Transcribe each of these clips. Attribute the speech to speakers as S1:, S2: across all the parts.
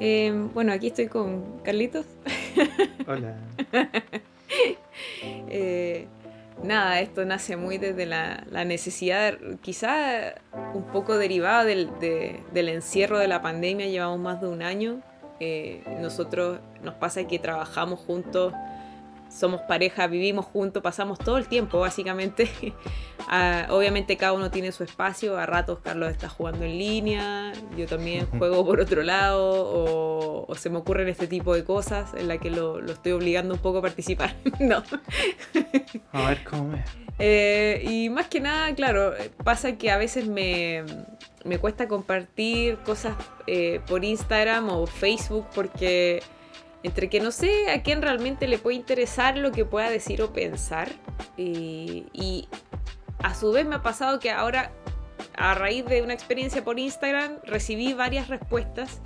S1: Eh, bueno, aquí estoy con Carlitos.
S2: Hola.
S1: Eh, nada, esto nace muy desde la, necesidad, quizá un poco derivada del, del, encierro de la pandemia, llevamos más de un año. Eh, nosotros nos pasa que trabajamos juntos somos pareja, vivimos juntos, pasamos todo el tiempo básicamente. Ah, obviamente cada uno tiene su espacio, a ratos Carlos está jugando en línea, yo también juego por otro lado, o, se me ocurren este tipo de cosas en la que lo, estoy obligando un poco a participar. no.
S2: a ver cómo es.
S1: Eh, y más que nada, claro, pasa que a veces me, me cuesta compartir cosas eh, por Instagram o Facebook porque entre que no sé a quién realmente le puede interesar lo que pueda decir o pensar. Y, a su vez me ha pasado que ahora, a raíz de una experiencia por Instagram, recibí varias respuestas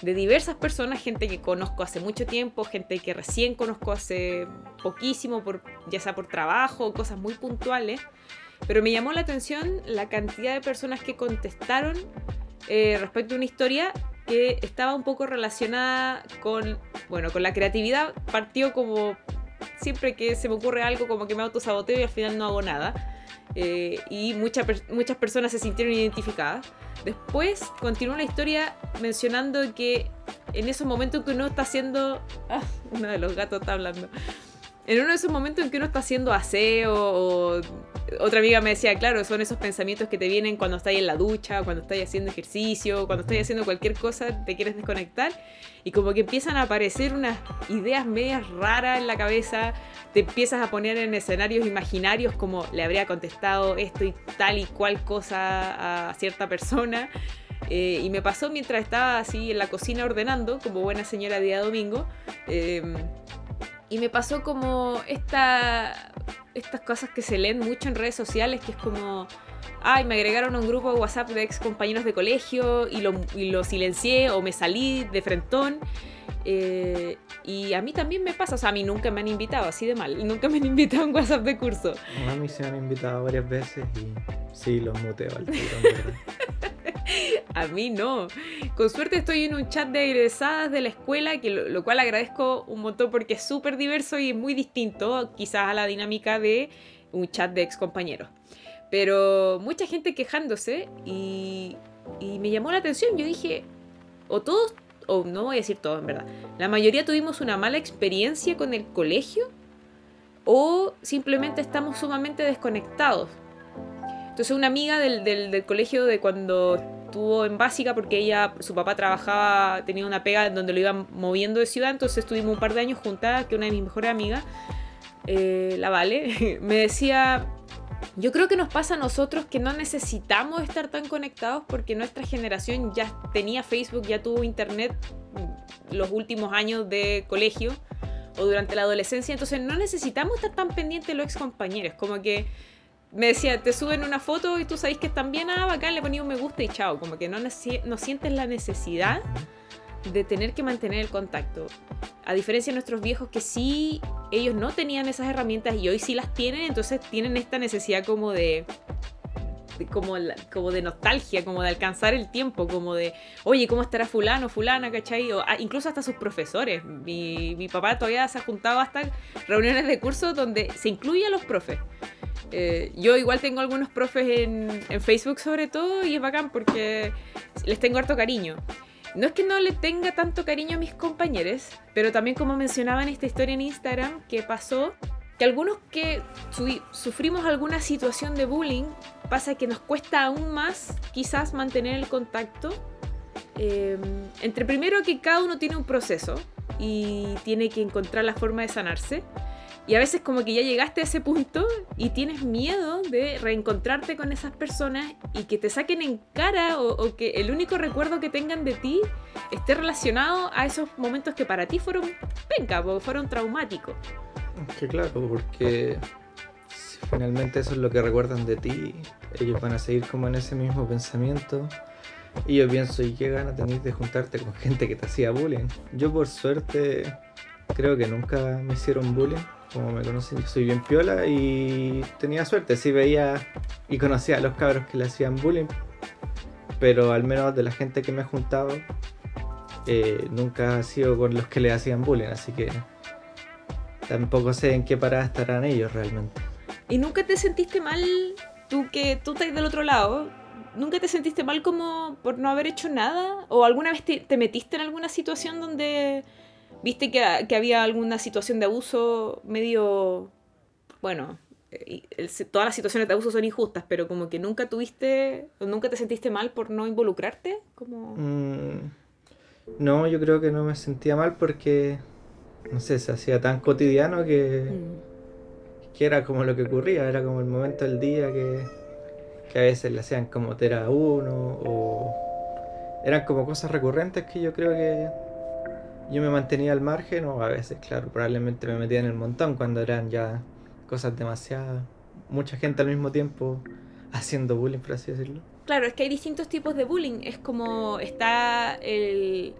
S1: de diversas personas, gente que conozco hace mucho tiempo, gente que recién conozco hace poquísimo, por, ya sea por trabajo, cosas muy puntuales. Pero me llamó la atención la cantidad de personas que contestaron eh, respecto a una historia que estaba un poco relacionada con, bueno, con la creatividad. Partió como siempre que se me ocurre algo como que me autosaboteo y al final no hago nada. Eh, y muchas muchas personas se sintieron identificadas. Después continuó la historia mencionando que en esos momentos que uno está haciendo... Ah, uno de los gatos está hablando. En uno de esos momentos en que uno está haciendo aseo o otra amiga me decía, claro, son esos pensamientos que te vienen cuando estás en la ducha, cuando estás haciendo ejercicio, cuando estás haciendo cualquier cosa, te quieres desconectar y como que empiezan a aparecer unas ideas medias raras en la cabeza, te empiezas a poner en escenarios imaginarios como le habría contestado esto y tal y cual cosa a cierta persona. Eh, y me pasó mientras estaba así en la cocina ordenando, como buena señora día domingo. Eh, y me pasó como esta, estas cosas que se leen mucho en redes sociales, que es como, ay, me agregaron a un grupo de WhatsApp de ex compañeros de colegio y lo, y lo silencié o me salí de frentón. Eh, y a mí también me pasa, o sea, a mí nunca me han invitado así de mal, nunca me han invitado a un WhatsApp de curso.
S2: A mí se me han invitado varias veces y sí, los muteo al tiro,
S1: A mí no. Con suerte estoy en un chat de egresadas de la escuela, que lo, cual agradezco un montón porque es súper diverso y muy distinto quizás a la dinámica de un chat de ex compañeros. Pero mucha gente quejándose y, me llamó la atención. Yo dije, o todos, o no voy a decir todos en verdad, la mayoría tuvimos una mala experiencia con el colegio o simplemente estamos sumamente desconectados. Entonces una amiga del, del colegio de cuando estuvo en básica porque ella, su papá trabajaba, tenía una pega donde lo iban moviendo de ciudad, entonces estuvimos un par de años juntas, que una de mis mejores amigas, eh, la Vale, me decía, yo creo que nos pasa a nosotros que no necesitamos estar tan conectados porque nuestra generación ya tenía Facebook, ya tuvo internet los últimos años de colegio o durante la adolescencia, entonces no necesitamos estar tan pendientes de los ex compañeros, como que me decía, te suben una foto y tú sabes que están bien, ah, bacán, le ponía un me gusta y chao. Como que no, no sientes la necesidad de tener que mantener el contacto. A diferencia de nuestros viejos que sí, ellos no tenían esas herramientas y hoy sí las tienen, entonces tienen esta necesidad como de, como, como de nostalgia, como de alcanzar el tiempo, como de, oye, ¿cómo estará fulano, fulana, cachai? O, ah, incluso hasta sus profesores. Mi, mi papá todavía se ha juntado hasta reuniones de curso donde se incluye a los profes. Eh, yo igual tengo algunos profes en, Facebook sobre todo y es bacán porque les tengo harto cariño. No es que no le tenga tanto cariño a mis compañeros, pero también como mencionaba en esta historia en Instagram que pasó, que algunos que sufrimos alguna situación de bullying, pasa que nos cuesta aún más quizás mantener el contacto. Em, entre primero que cada uno tiene un proceso y tiene que encontrar la forma de sanarse. Y a veces como que ya llegaste a ese punto y tienes miedo de reencontrarte con esas personas y que te saquen en cara o, que el único recuerdo que tengan de ti esté relacionado a esos momentos que para ti fueron penca, o fueron traumáticos.
S2: Que claro, porque si finalmente eso es lo que recuerdan de ti, ellos van a seguir como en ese mismo pensamiento. Y yo pienso, ¿y qué gana tenéis de juntarte con gente que te hacía bullying? Yo por suerte creo que nunca me hicieron bullying como me conocen, yo soy bien piola y tenía suerte, sí veía y conocía a los cabros que le hacían bullying, pero al menos de la gente que me ha juntado, eh, nunca ha sido con los que le hacían bullying, así que tampoco sé en qué parada estarán ellos realmente.
S1: ¿Y nunca te sentiste mal, tú que tú estás del otro lado, nunca te sentiste mal como por no haber hecho nada? ¿O alguna vez te, metiste en alguna situación donde viste que, que, había alguna situación de abuso medio, bueno, todas las situaciones de abuso son injustas, pero como que nunca tuviste, o nunca te sentiste mal por no involucrarte? Como...
S2: Mm, no, yo creo que no me sentía mal porque, no sé, se hacía tan cotidiano que, mm. que era como lo que ocurría, era como el momento del día que, que a veces le hacían como tera a uno, o eran como cosas recurrentes que yo creo que yo me mantenía al margen, o a veces, claro, probablemente me metía en el montón cuando eran ya cosas demasiadas, mucha gente al mismo tiempo haciendo bullying, por así decirlo.
S1: Claro, es que hay distintos tipos de bullying. Es como está el...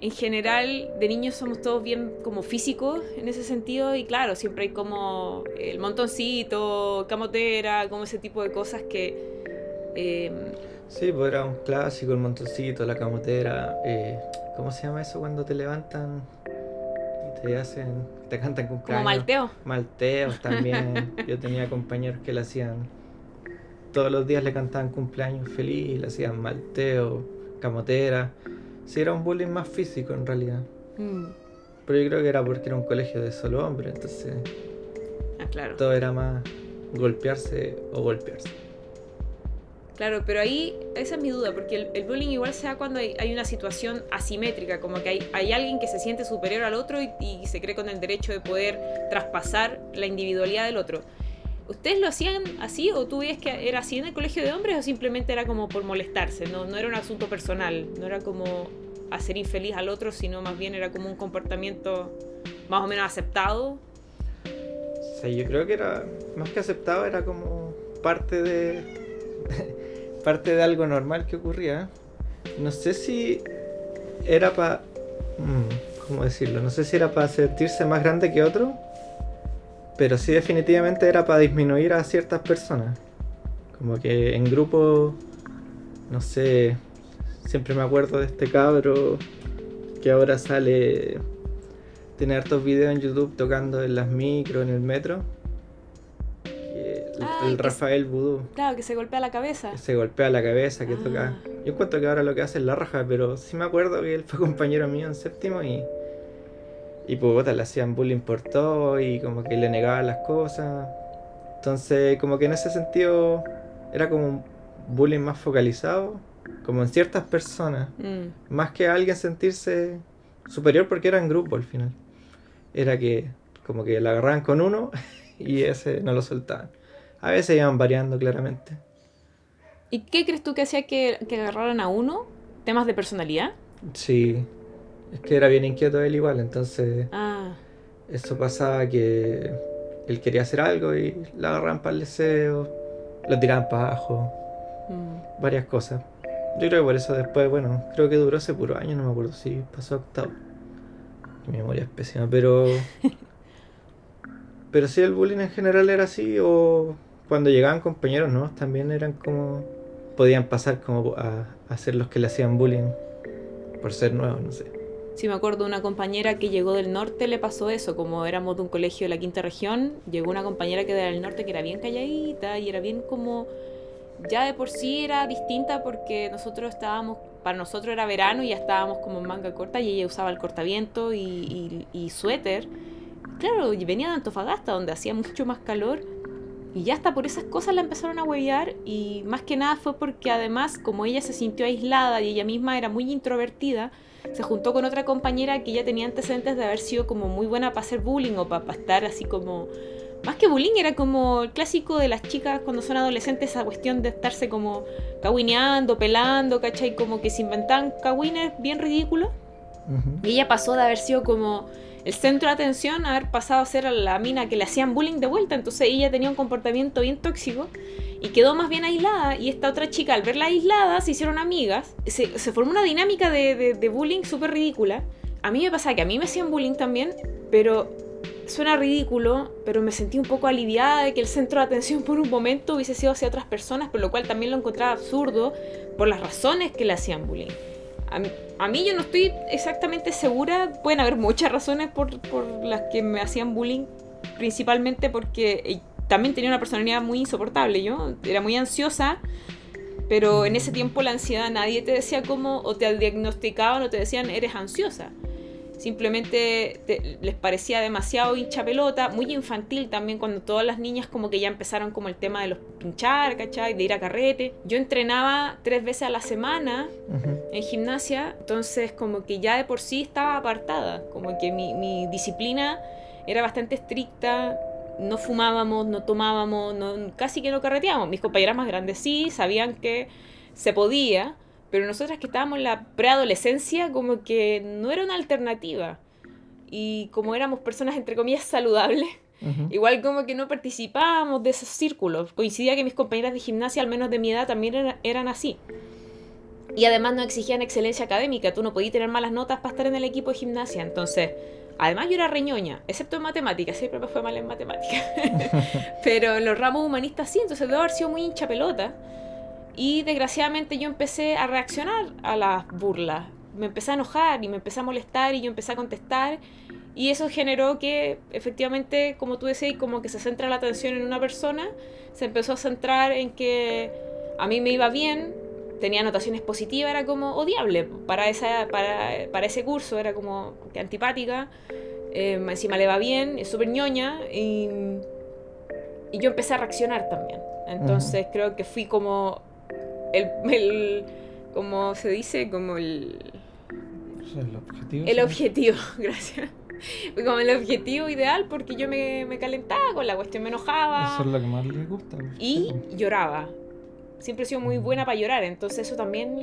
S1: En general, de niños somos todos bien como físicos en ese sentido y claro, siempre hay como el montoncito, camotera, como ese tipo de cosas que...
S2: Eh... Sí, pues era un clásico, el montoncito, la camotera. Eh, ¿Cómo se llama eso cuando te levantan y te hacen te cantan cumpleaños.
S1: Como malteo.
S2: Malteos también. Yo tenía compañeros que le hacían. Todos los días le cantaban cumpleaños feliz, le hacían malteo, camotera. Sí, era un bullying más físico en realidad. Mm. Pero yo creo que era porque era un colegio de solo hombres, entonces.
S1: Ah, claro.
S2: Todo era más golpearse o golpearse.
S1: Claro, pero ahí esa es mi duda, porque el, bullying igual se da cuando hay, una situación asimétrica, como que hay, alguien que se siente superior al otro y, se cree con el derecho de poder traspasar la individualidad del otro. ¿Ustedes lo hacían así o tú ves que era así en el colegio de hombres o simplemente era como por molestarse? No, no era un asunto personal, no era como hacer infeliz al otro, sino más bien era como un comportamiento más o menos aceptado.
S2: Sí, yo creo que era más que aceptado, era como parte de parte de algo normal que ocurría. No sé si era para... Mm, ¿Cómo decirlo? No sé si era para sentirse más grande que otro, pero sí definitivamente era para disminuir a ciertas personas. Como que en grupo, no sé, siempre me acuerdo de este cabro que ahora sale, tiene hartos videos en YouTube tocando en las micro, en el metro el Rafael Vudú.
S1: Claro, que se golpea la cabeza.
S2: se golpea la cabeza, que toca. Ah. Yo encuentro que ahora lo que hace es la raja, pero sí me acuerdo que él fue compañero mío en séptimo y. Y pues le hacían bullying por todo y como que le negaban las cosas. Entonces, como que en ese sentido era como un bullying más focalizado, como en ciertas personas, mm. más que alguien sentirse superior porque era en grupo al final. Era que como que la agarraban con uno y ese no lo soltaban. A veces iban variando claramente.
S1: ¿Y qué crees tú que hacía que, agarraran a uno? ¿Temas de personalidad?
S2: Sí. Es que era bien inquieto él igual, entonces. Ah. Eso pasaba que él quería hacer algo y la agarraban para el deseo, lo tiraban para abajo. Mm. Varias cosas. Yo creo que por eso después, bueno, creo que duró ese puro año, no me acuerdo si pasó octavo. Mi memoria es pésima, pero. pero sí, el bullying en general era así, o cuando llegaban compañeros nuevos también eran como. podían pasar como a, a ser los que le hacían bullying por ser nuevos, no sé.
S1: Sí, me acuerdo una compañera que llegó del norte, le pasó eso, como éramos de un colegio de la quinta región, llegó una compañera que era del norte que era bien calladita y era bien como, ya de por sí era distinta porque nosotros estábamos, para nosotros era verano y ya estábamos como en manga corta y ella usaba el cortaviento y, y, y suéter. Claro, venía de Antofagasta donde hacía mucho más calor y ya hasta por esas cosas la empezaron a huevear y más que nada fue porque además como ella se sintió aislada y ella misma era muy introvertida, se juntó con otra compañera que ya tenía antecedentes de haber sido como muy buena para hacer bullying o para, estar así como... Más que bullying era como el clásico de las chicas cuando son adolescentes, esa cuestión de estarse como caguineando, pelando, ¿cachai? Como que se inventan cagüines bien ridículos. Y ella pasó de haber sido como el centro de atención haber pasado a ser a la mina que le hacían bullying de vuelta. Entonces ella tenía un comportamiento bien tóxico y quedó más bien aislada. Y esta otra chica, al verla aislada, se hicieron amigas. Se, formó una dinámica de, de, bullying súper ridícula. A mí me pasa que a mí me hacían bullying también, pero suena ridículo, pero me sentí un poco aliviada de que el centro de atención por un momento hubiese sido hacia otras personas, por lo cual también lo encontraba absurdo por las razones que le hacían bullying. Yo no estoy exactamente segura, pueden haber muchas razones por, por las que me hacían bullying, principalmente porque eh, también tenía una personalidad muy insoportable, yo era muy ansiosa, pero en ese tiempo la ansiedad nadie te decía cómo, o te diagnosticaban o te decían eres ansiosa. Simplemente les parecía demasiado hincha pelota, muy infantil también cuando todas las niñas como que ya empezaron como el tema de los pinchar, ¿cachai? De ir a carrete. Yo entrenaba tres veces a la semana en gimnasia, entonces como que ya de por sí estaba apartada, como que mi, mi disciplina era bastante estricta, no fumábamos, no tomábamos, no, casi que no carreteábamos. Mis compañeras más grandes sí, sabían que se podía, pero nosotras que estábamos en la preadolescencia como que no era una alternativa. Y como éramos personas entre comillas saludables, igual como que no participábamos de esos círculos. Coincidía que mis compañeras de gimnasia, al menos de mi edad, también eran así. Y además no exigían excelencia académica, tú no podías tener malas notas para estar en el equipo de gimnasia. Entonces, además yo era reñoña, excepto en matemáticas, siempre me fue mal en matemáticas. Pero en los ramos humanistas sí, entonces debo haber sido muy hincha pelota. Y desgraciadamente yo empecé a reaccionar a las burlas. Me empecé a enojar y me empecé a molestar y yo empecé a contestar. Y eso generó que efectivamente, como tú decías, como que se centra la atención en una persona, se empezó a centrar en que a mí me iba bien, tenía anotaciones positivas, era como odiable para, esa, para, para ese curso, era como que antipática. Eh, encima le va bien, es súper ñoña y, y yo empecé a reaccionar también. Entonces creo que fui como el, el como se dice, como el...
S2: el objetivo.
S1: El objetivo, gracias. Como el objetivo ideal porque yo me, me, calentaba con la cuestión, me enojaba.
S2: Eso es lo que más le gusta.
S1: Y lloraba. Siempre he sido muy buena para llorar, entonces eso también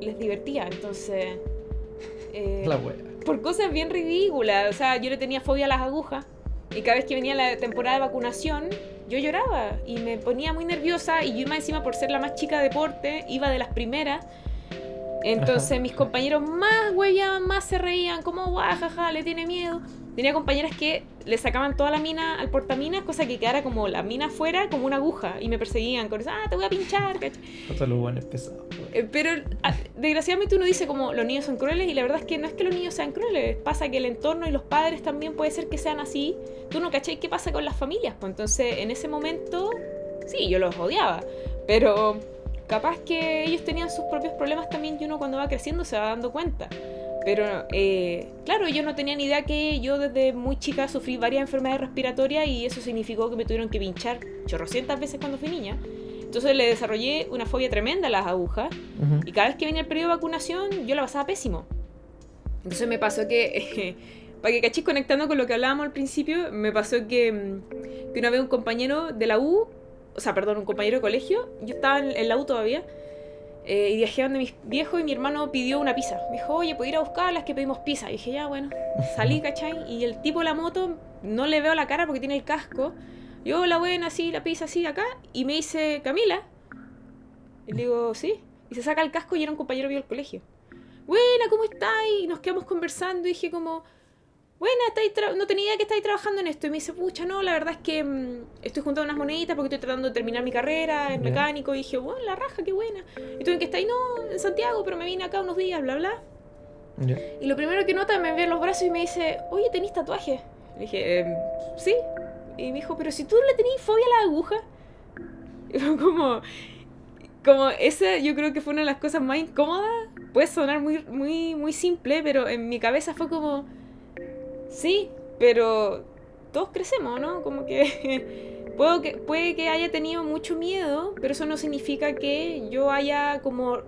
S1: les divertía. Entonces...
S2: Eh, la
S1: Por cosas bien ridículas. O sea, yo le tenía fobia a las agujas. Y cada vez que venía la temporada de vacunación, yo lloraba y me ponía muy nerviosa y yo más encima por ser la más chica de deporte, iba de las primeras. Entonces mis compañeros más huellaban, más se reían, como guajaja, le tiene miedo. Tenía compañeras que le sacaban toda la mina al portaminas, cosa que quedara como la mina fuera, como una aguja, y me perseguían con eso, ah, te voy a pinchar,
S2: lo bueno es pesado.
S1: Eh, pero ah, desgraciadamente uno dice como los niños son crueles, y la verdad es que no es que los niños sean crueles, pasa que el entorno y los padres también puede ser que sean así. Tú no cachai qué pasa con las familias, pues entonces en ese momento, sí, yo los odiaba, pero capaz que ellos tenían sus propios problemas también y uno cuando va creciendo se va dando cuenta. Pero eh, claro, ellos no tenían idea que yo desde muy chica sufrí varias enfermedades respiratorias y eso significó que me tuvieron que pinchar chorrocientas veces cuando fui niña. Entonces le desarrollé una fobia tremenda a las agujas y cada vez que venía el periodo de vacunación yo la pasaba pésimo. Entonces me pasó que, para que cachis conectando con lo que hablábamos al principio, me pasó que, mm, que una vez un compañero de la U, o sea, perdón, un compañero de colegio, yo estaba en la U todavía, eh, y viajé donde mis viejos y mi hermano pidió una pizza. Me dijo, oye, ¿puedo ir a buscarlas que pedimos pizza? Y dije, ya, bueno. Salí, ¿cachai? Y el tipo de la moto, no le veo la cara porque tiene el casco. Yo, la buena, así, la pizza así, acá. Y me dice, Camila. Y le digo, sí. Y se saca el casco y era un compañero mío del colegio. Buena, ¿cómo estás? Y nos quedamos conversando y dije como, bueno, no tenía idea que estáis trabajando en esto. Y me dice, pucha, no, la verdad es que mm, estoy juntando unas moneditas porque estoy tratando de terminar mi carrera en mecánico. Y dije, bueno, la raja, qué buena. ¿Y tú en qué estáis? No, en Santiago, pero me vine acá unos días, bla, bla. Y lo primero que nota, me ve los brazos y me dice, oye, ¿tenís tatuaje? Le dije, em, sí. Y me dijo, pero si tú le tenés fobia a la aguja. Y fue como, como esa yo creo que fue una de las cosas más incómodas. Puede sonar muy, muy, muy simple, pero en mi cabeza fue como Sí, pero todos crecemos, ¿no? Como que, puedo que puede que haya tenido mucho miedo, pero eso no significa que yo haya como,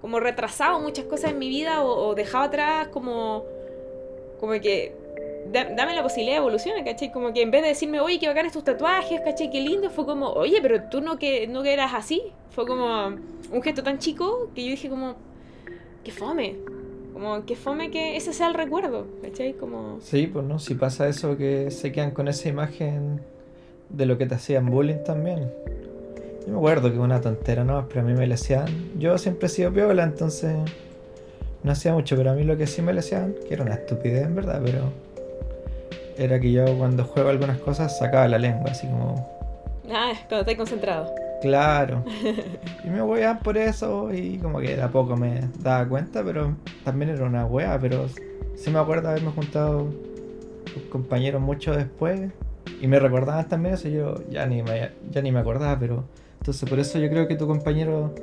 S1: como retrasado muchas cosas en mi vida o, dejado atrás como, como que dame la posibilidad de evolucionar, ¿cachai? Como que en vez de decirme, oye, qué bacán tus tatuajes, ¿cachai? Qué lindo, fue como, oye, pero tú no que, no que eras así. Fue como un gesto tan chico que yo dije como, qué fome. Como que fome que ese sea el recuerdo, ¿cachai? Como...
S2: Sí, pues no, si pasa eso que se quedan con esa imagen de lo que te hacían bullying también. Yo me acuerdo que una tontera, ¿no? Pero a mí me le hacían... Yo siempre he sido piola, entonces no hacía mucho, pero a mí lo que sí me le hacían, que era una estupidez en verdad, pero era que yo cuando juego algunas cosas sacaba la lengua, así como...
S1: Ah, cuando estás concentrado.
S2: Claro. Y me weaban por eso y como que de a poco me daba cuenta, pero también era una wea, pero sí me acuerdo haberme juntado con compañeros mucho después y me recordaban también eso, yo ya ni me, ya ni me acordaba, pero entonces por eso yo creo que tu compañero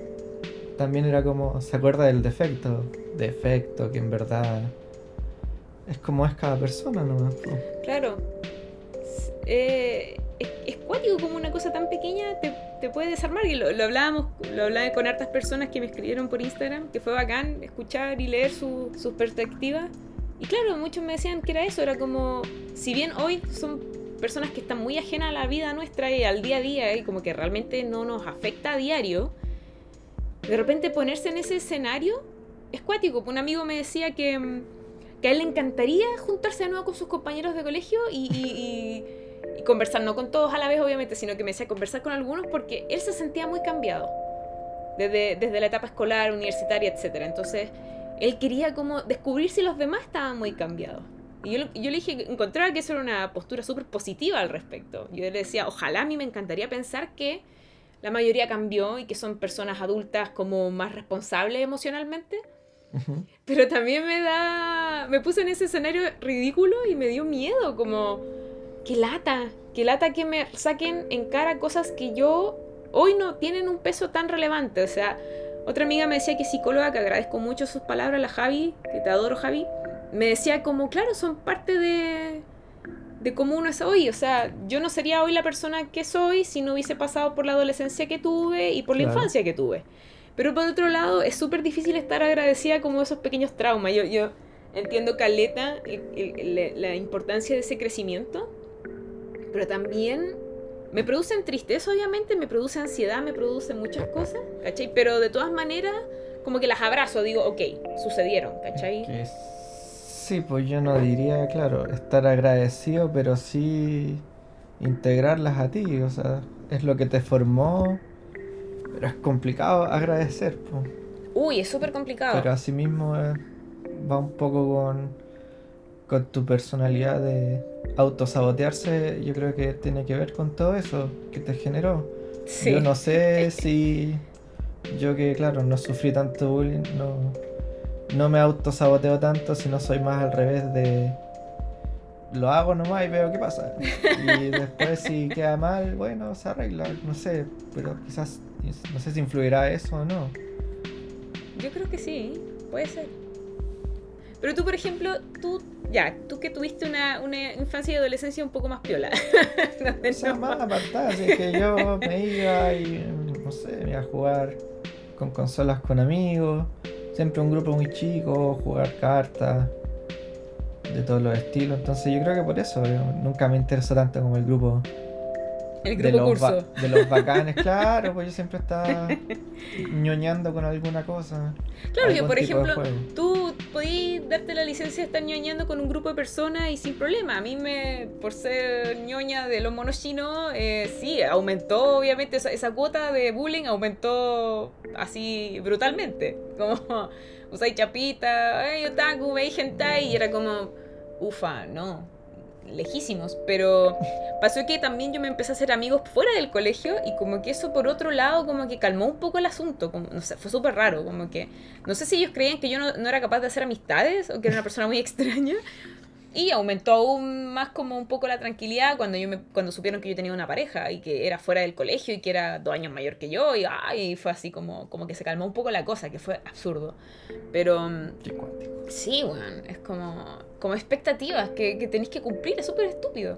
S2: también era como, se acuerda del defecto, defecto que en verdad es como es cada persona, ¿no?
S1: Claro. Eh, es, cuático como una cosa tan pequeña te, te puede desarmar. Y lo, lo, hablábamos, lo hablaba con hartas personas que me escribieron por Instagram, que fue bacán escuchar y leer sus su perspectivas. Y claro, muchos me decían que era eso, era como, si bien hoy son personas que están muy ajenas a la vida nuestra y al día a día y como que realmente no nos afecta a diario, de repente ponerse en ese escenario es cuático. Un amigo me decía que, que a él le encantaría juntarse de nuevo con sus compañeros de colegio y y conversar, no con todos a la vez obviamente, sino que me decía conversar con algunos porque él se sentía muy cambiado desde, desde la etapa escolar, universitaria, etc. Entonces, él quería como descubrir si los demás estaban muy cambiados. Y yo, yo le dije, encontraba que eso era una postura súper positiva al respecto. Yo le decía, ojalá a mí me encantaría pensar que la mayoría cambió y que son personas adultas como más responsables emocionalmente. Pero también me da, me puse en ese escenario ridículo y me dio miedo, como qué lata, qué lata que me saquen en cara cosas que yo hoy no tienen un peso tan relevante. O sea, otra amiga me decía que psicóloga, que agradezco mucho sus palabras, la Javi, que te adoro Javi, me decía como, claro, son parte de, de cómo uno es hoy. O sea, yo no sería hoy la persona que soy si no hubiese pasado por la adolescencia que tuve y por la infancia que tuve. Pero por otro lado, es súper difícil estar agradecida como esos pequeños traumas. Yo, yo entiendo, Caleta, la importancia de ese crecimiento pero también me producen tristeza, obviamente, me produce ansiedad, me produce muchas cosas, ¿cachai? Pero de todas maneras, como que las abrazo, digo, ok, sucedieron, ¿cachai?
S2: Sí, pues yo no diría, claro, estar agradecido, pero sí integrarlas a ti, o sea, es lo que te formó, pero es complicado agradecer. Pues.
S1: Uy, es súper complicado.
S2: Pero asimismo eh, va un poco con, con tu personalidad de autosabotearse yo creo que tiene que ver con todo eso que te generó. Yo no sé si yo que claro no sufrí tanto bullying, no, no me autosaboteo tanto, sino soy más al revés de lo hago nomás y veo qué pasa. Y después si queda mal, bueno, se arregla, no sé, pero quizás no sé si influirá eso o no.
S1: Yo creo que sí, puede ser. Pero tú, por ejemplo, tú ya, tú que tuviste una, una infancia y adolescencia un poco más piola.
S2: no, sea, más apartada, así que yo me iba y, no sé, me iba a jugar con consolas con amigos, siempre un grupo muy chico, jugar cartas de todos los estilos, entonces yo creo que por eso nunca me interesó tanto como el grupo
S1: el grupo de
S2: los
S1: curso.
S2: de los bacanes, claro, pues yo siempre estaba ñoñando con alguna cosa.
S1: Claro, que por ejemplo, tú podías darte la licencia de estar ñoñando con un grupo de personas y sin problema. A mí, me por ser ñoña de los monos chinos, eh, sí, aumentó, obviamente, esa, esa, cuota de bullying aumentó así brutalmente. Como, usáis chapita, hey, otaku, veis hentai, y era como, ufa, no lejísimos, pero pasó que también yo me empecé a hacer amigos fuera del colegio y como que eso por otro lado como que calmó un poco el asunto, como, no sé, fue súper raro, como que no sé si ellos creían que yo no, no, era capaz de hacer amistades o que era una persona muy extraña y aumentó aún más como un poco la tranquilidad cuando, yo me, cuando supieron que yo tenía una pareja y que era fuera del colegio y que era dos años mayor que yo y, ay, fue así como, como que se calmó un poco la cosa, que fue absurdo. Pero... Sí, bueno, es como como expectativas que, que tenéis que cumplir, es súper estúpido.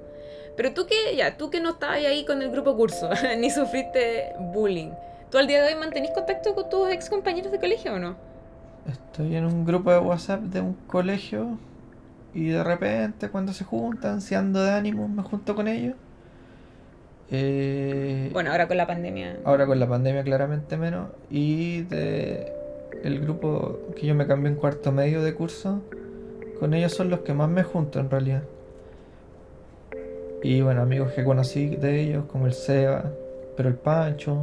S1: Pero tú que, ya, tú que no estabas ahí con el grupo curso, ni sufriste bullying, ¿tú al día de hoy mantenís contacto con tus ex compañeros de colegio o no?
S2: Estoy en un grupo de WhatsApp de un colegio y de repente cuando se juntan, si ando de ánimo, me junto con ellos.
S1: Eh, bueno, ahora con la pandemia.
S2: Ahora con la pandemia claramente menos. Y de el grupo que yo me cambié en cuarto medio de curso, con ellos son los que más me junto en realidad. Y bueno, amigos que conocí de ellos, como el Seba, pero el Pancho.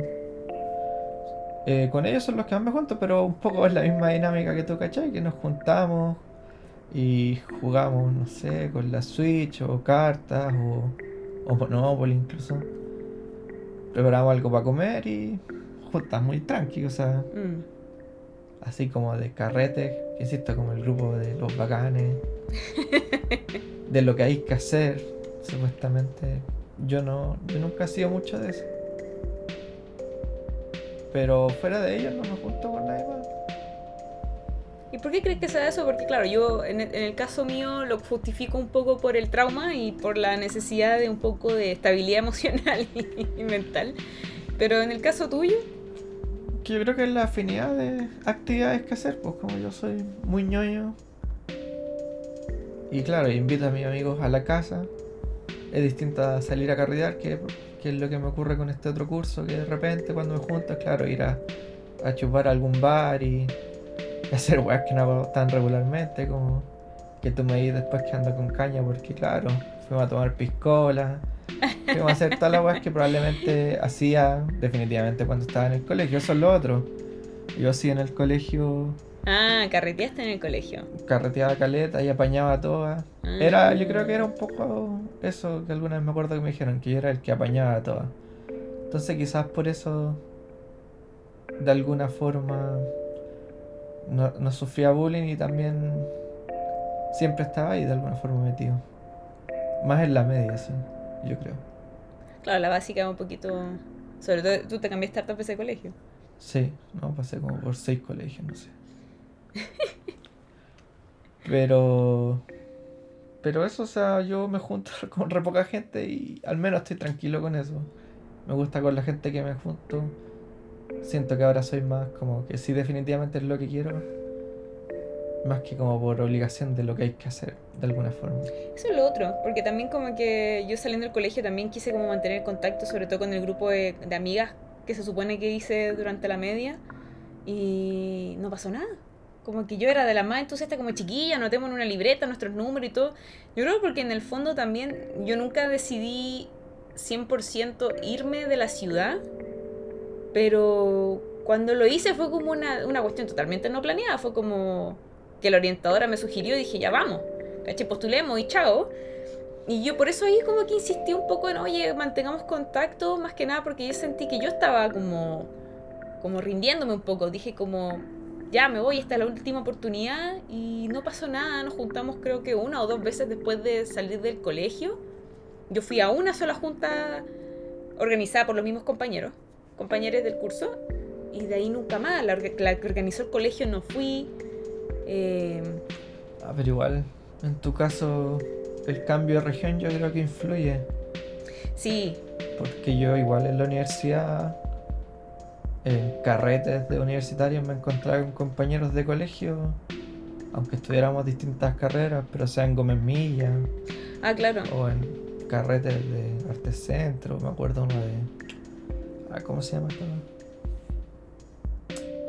S2: Eh, con ellos son los que más me junto, pero un poco es la misma dinámica que tú, ¿cachai? Que nos juntamos y jugamos, no sé, con la Switch o cartas o, o Monopoly incluso. preparamos algo para comer y juntas muy tranqui, o sea,
S1: Mm.
S2: Así como de carrete, que insisto, como el grupo de los bacanes, de lo que hay que hacer, supuestamente. Yo no, yo nunca he sido mucho de eso. Pero fuera de ellos no me junto con nadie más.
S1: ¿Y por qué crees que sea eso? Porque claro, yo en el, caso mío lo justifico un poco por el trauma y por la necesidad de un poco de estabilidad emocional y mental. Pero en el caso tuyo,
S2: Que yo creo que es la afinidad de actividades que hacer, pues como yo soy muy ñoño. Y claro, invito a mis amigos a la casa. Es distinto a salir a carretear, que, que es lo que me ocurre con este otro curso, que de repente cuando me junto, claro, ir a, a chupar a algún bar y, y hacer weas que no hago tan regularmente, como que tú me dices después que ando con caña, porque claro, fuimos a tomar piscola, fuimos a hacer todas las weas que probablemente hacía definitivamente cuando estaba en el colegio, eso es lo otro. Yo sí en el colegio
S1: ah, carreteaste en el colegio.
S2: carreteaba caleta y apañaba a todas.
S1: Ah.
S2: Era, yo creo que era un poco eso que alguna vez me acuerdo que me dijeron, que yo era el que apañaba a todas. Entonces quizás por eso, de alguna forma, no, no sufría bullying y también siempre estaba ahí de alguna forma metido. Más en la media, sí, yo creo.
S1: Claro, la básica un poquito... Sobre todo, tú te cambiaste hartas veces de colegio.
S2: Sí, no, pasé como por seis colegios, no sé. Pero. Pero eso, o sea, yo me junto con re poca gente y al menos estoy tranquilo con eso. Me gusta con la gente que me junto. Siento que ahora soy más como que sí, definitivamente es lo que quiero. Más que como por obligación de lo que hay que hacer, de alguna forma.
S1: Eso es lo otro, porque también como que yo saliendo del colegio también quise como mantener contacto, sobre todo con el grupo de, amigas que se supone que hice durante la media y no pasó nada. Como que yo era de la más entusiasta como chiquilla, anotemos en una libreta nuestros números y todo. Yo creo porque en el fondo también yo nunca decidí 100% irme de la ciudad, pero cuando lo hice fue como una, una cuestión totalmente no planeada, fue como que la orientadora me sugirió y dije, ya vamos, caché, postulemos y chao. Y yo por eso ahí como que insistí un poco en, oye, mantengamos contacto, más que nada porque yo sentí que yo estaba como, como rindiéndome un poco. Dije como, ya me voy, esta es la última oportunidad y no pasó nada. Nos juntamos creo que una o dos veces después de salir del colegio. Yo fui a una sola junta organizada por los mismos compañeros, compañeros del curso, y de ahí nunca más. La, la que organizó el colegio no fui. Eh,
S2: Ah, pero igual, en tu caso, el cambio de región yo creo que influye.
S1: sí,
S2: Porque yo igual en la universidad, en carretes de universitarios me encontraba con compañeros de colegio, aunque estudiáramos distintas carreras, pero sea en Gómez Milla
S1: ah, claro.
S2: o en carretes de Arte Centro, me acuerdo uno de... ah, ¿Cómo se llama esto?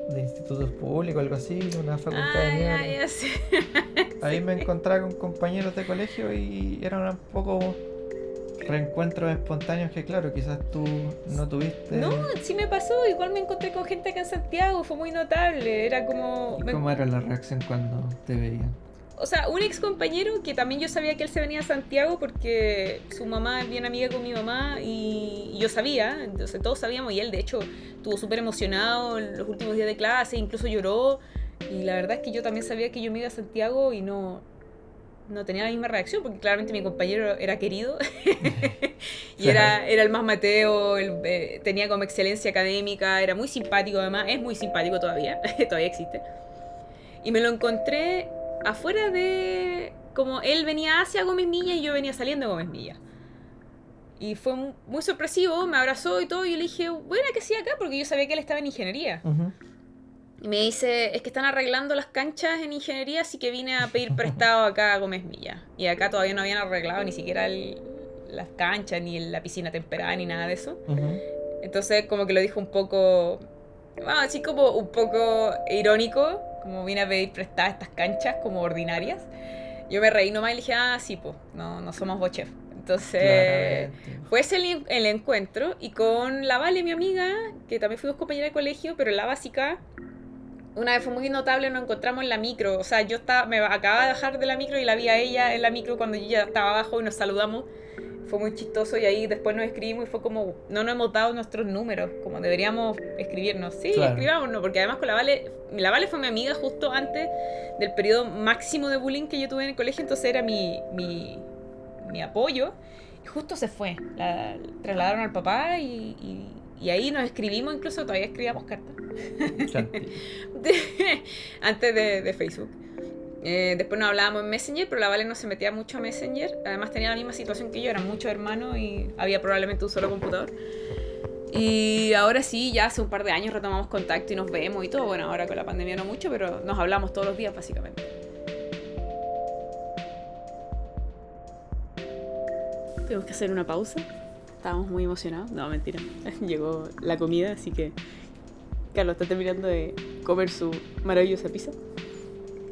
S2: De institutos públicos, algo así, una facultad de
S1: Ah, ya, sé.
S2: Ahí me encontraba con compañeros de colegio y eran un poco reencuentros espontáneos que claro, quizás tú no tuviste.
S1: No, sí me pasó. Igual me encontré con gente acá en Santiago, fue muy notable. Era como.
S2: ¿Y
S1: me-
S2: cómo era la reacción cuando te veían?
S1: O sea, un ex compañero que también yo sabía que él se venía a Santiago porque su mamá es bien amiga con mi mamá y, yo sabía, entonces todos sabíamos y él de hecho estuvo súper emocionado en los últimos días de clase, incluso lloró y la verdad es que yo también sabía que yo me iba a Santiago y no, no tenía la misma reacción porque claramente mi compañero era querido y era, era el más mateo, él, eh, tenía como excelencia académica, era muy simpático además, es muy simpático todavía, todavía existe. Y me lo encontré afuera de... Como él venía hacia Gómez Milla y yo venía saliendo de Gómez Milla. Y fue mu- muy sorpresivo, me abrazó y todo, y yo le dije, bueno, ¿qué hacía acá? Porque yo sabía que él estaba en ingeniería. Y me dice, es que están arreglando las canchas en ingeniería, así que vine a pedir prestado acá a Gómez Milla. Y acá todavía no habían arreglado ni siquiera el- las canchas, ni la piscina temperada, ni nada de eso. Entonces como que lo dijo un poco, así como un poco irónico, como vine a pedir prestadas estas canchas como ordinarias. Yo me reí nomás y le dije, ah, sí, pues, no, no somos bochef. Entonces fue ese el, el encuentro y con la Vale, mi amiga, que también fuimos compañera de colegio, pero en la básica, una vez fue muy notable, nos encontramos en la micro. O sea, yo estaba, me acababa de bajar de la micro y la vi a ella en la micro cuando yo ya estaba abajo y nos saludamos. Fue muy chistoso y ahí después nos escribimos y fue como, no nos hemos dado nuestros números, como deberíamos escribirnos. Sí,
S2: Claro.
S1: escribámonos, porque además con la Vale, la Vale fue mi amiga justo antes del periodo máximo de bullying que yo tuve en el colegio, entonces era mi, mi, mi apoyo. Y justo se fue, la trasladaron al papá y, y- y ahí nos escribimos, incluso todavía escribíamos cartas. Antes de, de Facebook. Eh, después nos hablábamos en Messenger, pero la Vale no se metía mucho a Messenger. Además tenía la misma situación que yo, eran muchos hermanos y había probablemente un solo computador. Y ahora sí, ya hace un par de años retomamos contacto y nos vemos y todo. Bueno, ahora con la pandemia no mucho, pero nos hablamos todos los días básicamente. Tenemos que hacer una pausa. Estábamos muy emocionados. No, mentira. Llegó la comida, así que Carlos está terminando de comer su maravillosa pizza.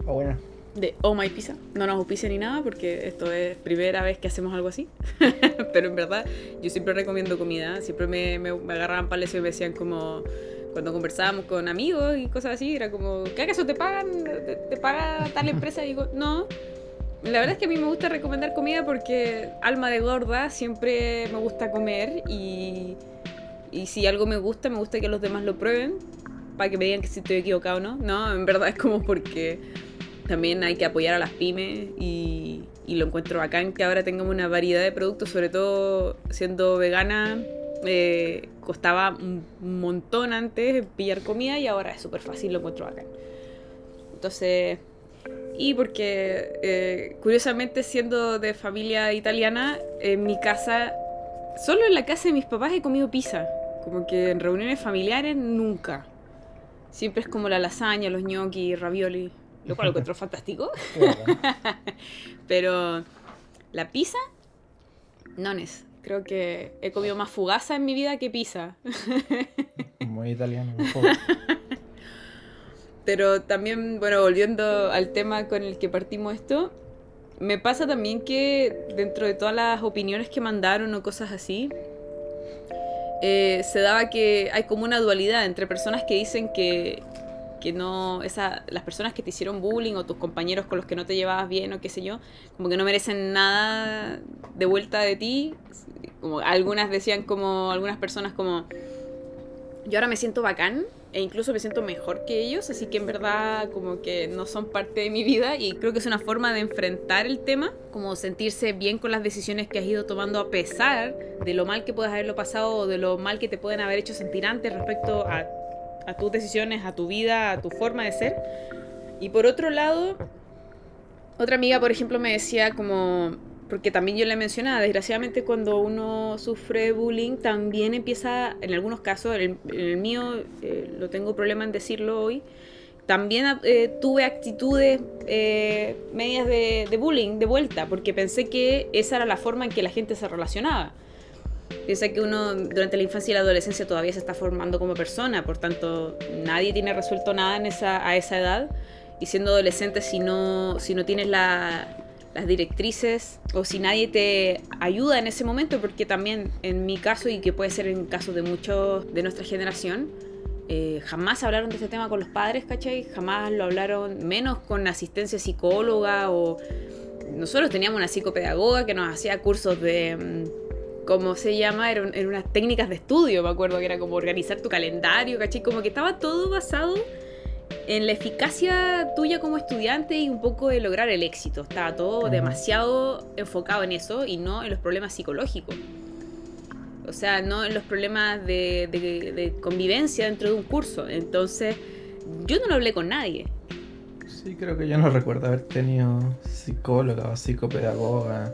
S2: Ah, bueno.
S1: De Oh My Pizza. No nos auspicia ni nada porque esto es primera vez que hacemos algo así. Pero en verdad, yo siempre recomiendo comida. Siempre me, me, me agarraban pales y me decían como... Cuando conversábamos con amigos y cosas así, era como, ¿qué acaso te pagan? ¿Te, te paga tal empresa? Y digo, no. La verdad es que a mí me gusta recomendar comida porque alma de gorda siempre me gusta comer y, y si algo me gusta, me gusta que los demás lo prueben para que me digan que si estoy equivocado o no. No, en verdad es como porque también hay que apoyar a las pymes y, lo encuentro bacán que ahora tengamos una variedad de productos, sobre todo siendo vegana. eh, costaba un montón antes pillar comida y ahora es súper fácil, lo encuentro bacán. Entonces, y porque eh, curiosamente siendo de familia italiana, en mi casa, solo en la casa de mis papás he comido pizza. Como que en reuniones familiares nunca. Siempre es como la lasaña, los gnocchi, ravioli, lo cual lo encuentro fantástico. Pero la pizza, nones. Creo que he comido más fugaza en mi vida que pizza.
S2: Muy italiano. un poco.
S1: Pero también, bueno, volviendo al tema con el que partimos esto, me pasa también que dentro de todas las opiniones que mandaron o cosas así, eh, se daba que hay como una dualidad entre personas que dicen que, que no, esa, las personas que te hicieron bullying o tus compañeros con los que no te llevabas bien o qué sé yo, como que no merecen nada de vuelta de ti. Como algunas decían como, algunas personas como, yo ahora me siento bacán e incluso me siento mejor que ellos, así que en verdad como que no son parte de mi vida y creo que es una forma de enfrentar el tema, como sentirse bien con las decisiones que has ido tomando a pesar de lo mal que puedas haberlo pasado o de lo mal que te pueden haber hecho sentir antes respecto a, a tus decisiones, a tu vida, a tu forma de ser. Y por otro lado, otra amiga, por ejemplo, me decía como, porque también yo le mencionaba, desgraciadamente cuando uno sufre bullying también empieza, en algunos casos, en el, el mío eh, lo tengo problema en decirlo hoy, también eh, tuve actitudes eh, medias de bullying de vuelta, porque pensé que esa era la forma en que la gente se relacionaba. Piensa que uno durante la infancia y la adolescencia todavía se está formando como persona, por tanto nadie tiene resuelto nada en esa, a esa edad. Y siendo adolescente, si no, si no tienes la, las directrices o si nadie te ayuda en ese momento, porque también en mi caso y que puede ser en casos de muchos de nuestra generación, eh, jamás hablaron de este tema con los padres, ¿cachai? Jamás lo hablaron, menos con asistencia psicóloga o nosotros teníamos una psicopedagoga que nos hacía cursos de... ¿Cómo se llama? Eran, eran unas técnicas de estudio, me acuerdo que era como organizar tu calendario, ¿cachai? Como que estaba todo basado en la eficacia tuya como estudiante y un poco de lograr el éxito. Estaba todo demasiado enfocado en eso y no en los problemas psicológicos. O sea, no en los problemas de, de- de convivencia dentro de un curso. Entonces, yo no lo hablé con nadie.
S2: Sí, creo que yo no recuerdo haber tenido psicóloga o psicopedagoga.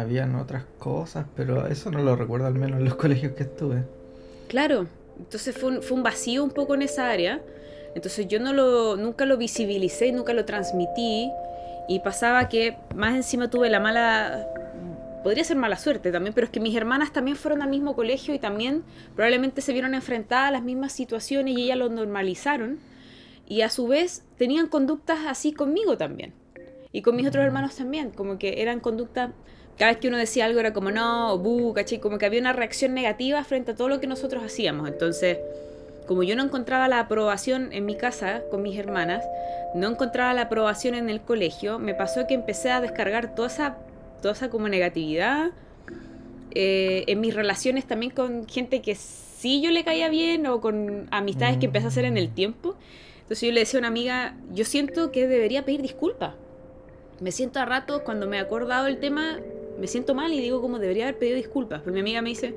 S2: Habían otras cosas, pero eso no lo recuerdo al menos en los colegios que estuve.
S1: Claro, entonces fue un, fue un vacío un poco en esa área. Entonces yo no lo, nunca lo visibilicé nunca lo transmití. Y pasaba que más encima tuve la mala... Podría ser mala suerte también, pero es que mis hermanas también fueron al mismo colegio y también probablemente se vieron enfrentadas a las mismas situaciones y ellas lo normalizaron. Y a su vez tenían conductas así conmigo también. Y con mis otros hermanos también, como que eran conductas cada vez que uno decía algo era como no, o bu, ¿cachai? Como que había una reacción negativa frente a todo lo que nosotros hacíamos. Entonces, como yo no encontraba la aprobación en mi casa con mis hermanas, no encontraba la aprobación en el colegio, me pasó que empecé a descargar toda esa toda esa como negatividad. Eh, en mis relaciones también con gente que sí yo le caía bien o con amistades que empecé a hacer en el tiempo. Entonces yo le decía a una amiga, yo siento que debería pedir disculpas. Me siento a ratos cuando me he acordado el tema, me siento mal y digo como debería haber pedido disculpas. Pero mi amiga me dice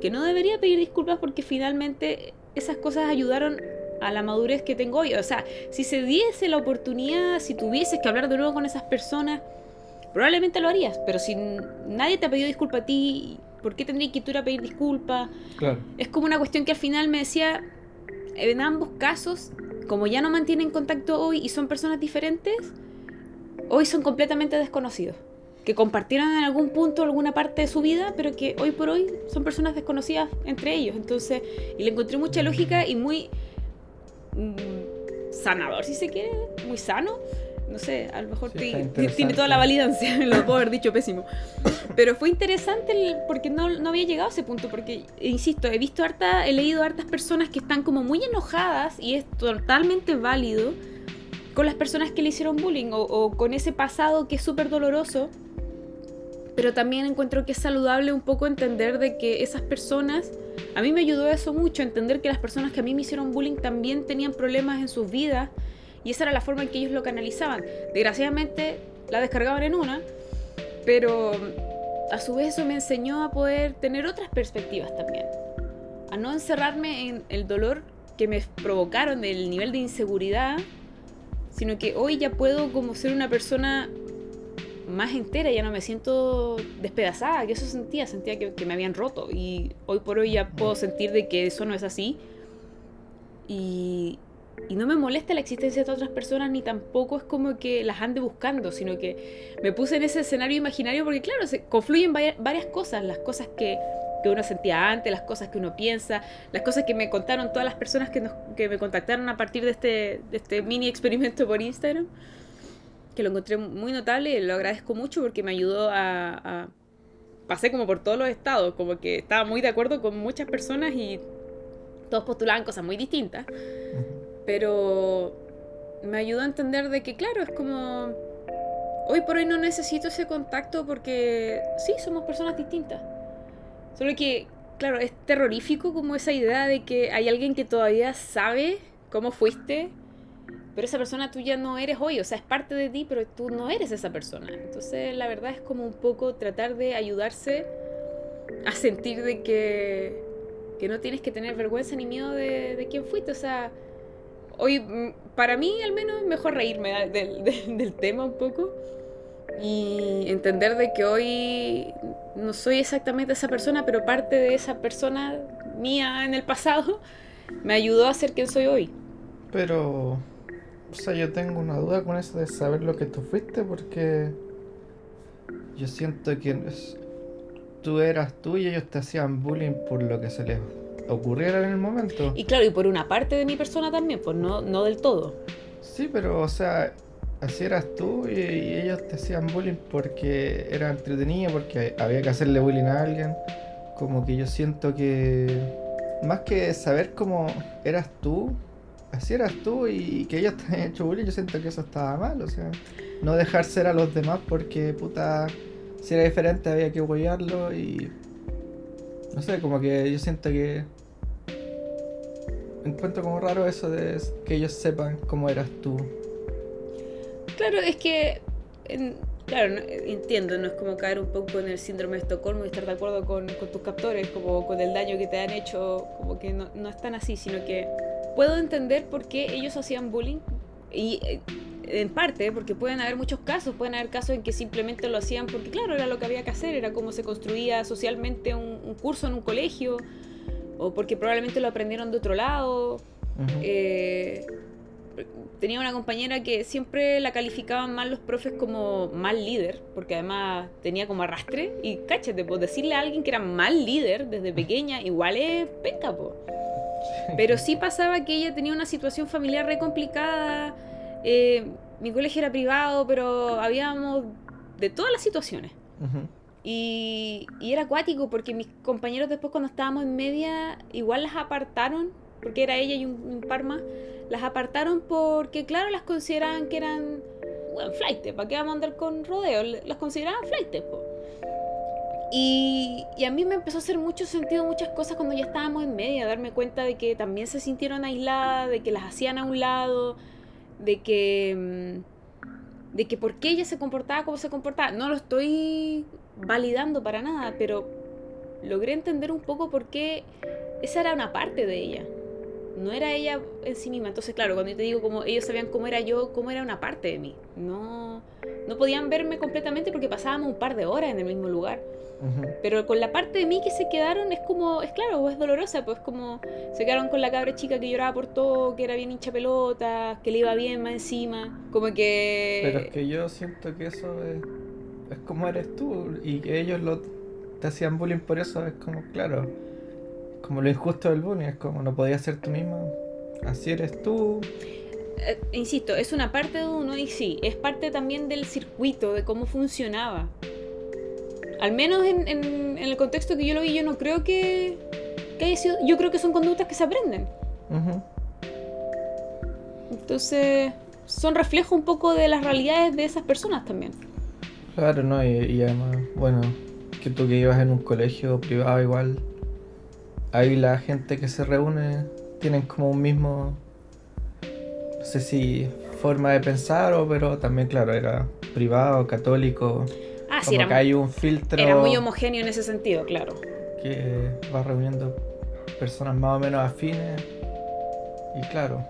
S1: que no debería pedir disculpas porque finalmente esas cosas ayudaron a la madurez que tengo hoy. O sea, si se diese la oportunidad, si tuvieses que hablar de nuevo con esas personas, probablemente lo harías. Pero si nadie te ha pedido disculpas a ti, ¿por qué tendría que ir a pedir disculpas?
S2: Claro.
S1: Es como una cuestión que al final me decía, en ambos casos, como ya no mantienen contacto hoy y son personas diferentes, hoy son completamente desconocidos. Que compartieron en algún punto alguna parte de su vida, pero que hoy por hoy son personas desconocidas entre ellos. Entonces, y le encontré mucha lógica y muy mm, sanador, si se quiere, muy sano. No sé, a lo mejor
S2: Sí,
S1: tiene toda la validancia, lo puedo haber dicho pésimo. Pero fue interesante el- porque no, no había llegado a ese punto, porque, insisto, he visto harta, he leído hartas personas que están como muy enojadas y es totalmente válido con las personas que le hicieron bullying o, o con ese pasado que es súper doloroso. Pero también encuentro que es saludable un poco entender de que esas personas, a mí me ayudó eso mucho, entender que las personas que a mí me hicieron bullying también tenían problemas en sus vidas y esa era la forma en que ellos lo canalizaban. Desgraciadamente la descargaban en una, pero a su vez eso me enseñó a poder tener otras perspectivas también. A no encerrarme en el dolor que me provocaron del nivel de inseguridad, sino que hoy ya puedo como ser una persona más entera, ya no me siento despedazada, que eso sentía, sentía que, me habían roto. Y hoy por hoy ya puedo sentir de que eso no es así. Y, y no me molesta la existencia de otras personas ni tampoco es como que las ande buscando, sino que me puse en ese escenario imaginario porque claro, se confluyen vari- varias cosas, las cosas que, que uno sentía antes, las cosas que uno piensa, las cosas que me contaron todas las personas que, que me contactaron a partir de este, de este mini experimento por Instagram, que lo encontré muy notable y lo agradezco mucho porque me ayudó a, a- Pasé como por todos los estados, como que estaba muy de acuerdo con muchas personas y todos postulaban cosas muy distintas pero me ayudó a entender de que, claro, es como, hoy por hoy no necesito ese contacto porque sí, somos personas distintas. Solo que, claro, es terrorífico como esa idea de que hay alguien que todavía sabe cómo fuiste, pero esa persona tú ya no eres hoy, o sea, es parte de ti, pero tú no eres esa persona. Entonces, la verdad es como un poco tratar de ayudarse a sentir de que, que no tienes que tener vergüenza ni miedo de, de quién fuiste, o sea hoy, mm, para mí al menos, es mejor reírme del, del- del tema un poco y entender de que hoy no soy exactamente esa persona, pero parte de esa persona mía en el pasado me ayudó a ser quien soy hoy.
S2: Pero, o sea, yo tengo una duda con eso de saber lo que tú fuiste porque yo siento que tú eras tú y ellos te hacían bullying por lo que se les ocurriera en el momento.
S1: Y claro, y por una parte de mi persona también, pues no, no del todo.
S2: Sí, pero, o sea, así eras tú y, y ellos te hacían bullying porque era entretenido, porque había que hacerle bullying a alguien. Como que yo siento que, más que saber cómo eras tú, así eras tú y que ellos te hayan hecho bullying, yo siento que eso estaba mal. O sea, no dejar ser a los demás porque, puta, si era diferente había que huellarlo y. No sé, como que yo siento que. Encuentro como raro eso de que ellos sepan cómo eras tú.
S1: Claro, es que, claro, entiendo, no es como caer un poco en el síndrome de Estocolmo y estar de acuerdo con, con tus captores, como con el daño que te han hecho, como que no, no es tan así, sino que puedo entender por qué ellos hacían bullying y eh, en parte, porque pueden haber muchos casos, pueden haber casos en que simplemente lo hacían porque, claro, era lo que había que hacer, era como se construía socialmente un, un curso en un colegio, o porque probablemente lo aprendieron de otro lado,
S2: Ujú.
S1: eh, tenía una compañera que siempre la calificaban mal los profes como mal líder, porque además tenía como arrastre. Y cáchate, pues decirle a alguien que era mal líder desde pequeña, igual es penca, po. Pero sí pasaba que ella tenía una situación familiar re complicada. eh, mi colegio era privado, pero habíamos de todas las situaciones. Y, y era acuático porque mis compañeros después cuando estábamos en media igual las apartaron, porque era ella y un, un par más, las apartaron porque claro, las consideraban que eran bueno, flight, ¿para qué vamos a andar con rodeos? Las consideraban flight, po. Y, a mí me empezó a hacer mucho sentido muchas cosas cuando ya estábamos en media, darme cuenta de que también se sintieron aisladas, de que las hacían a un lado, de que, mm, de que por qué ella se comportaba como se comportaba. No lo estoy validando para nada, pero logré entender un poco por qué esa era una parte de ella. No era ella en sí misma. Entonces, claro, cuando yo te digo como ellos sabían cómo era yo, cómo era una parte de mí. No, no podían verme completamente porque pasábamos un par de horas en el mismo lugar. Pero con la parte de mí que se quedaron es como, es claro, es dolorosa, pues como se quedaron con la cabra chica que lloraba por todo, que era bien hincha pelota, que le iba bien más encima, como que...
S2: Pero es que yo siento que eso es, es como eres tú y que ellos lo, te hacían bullying por eso, es como, claro, como lo injusto del bullying, es como no podías ser tú mismo, así eres tú.
S1: Eh, insisto, es una parte de uno y sí, es parte también del circuito, de cómo funcionaba. Al menos en, en, el contexto que yo lo vi, yo no creo que, que haya sido. Yo creo que son conductas que se aprenden. Entonces, son reflejo un poco de las realidades de esas personas también.
S2: Claro, no, y, además, bueno, que tú que ibas en un colegio privado igual, ahí la gente que se reúne tienen como un mismo, no sé si forma de pensar o, pero también, claro, era privado, católico.
S1: Ah, sí, era,
S2: que hay un filtro.
S1: Era muy homogéneo en ese sentido, claro.
S2: Que va reuniendo personas más o menos afines. Y claro,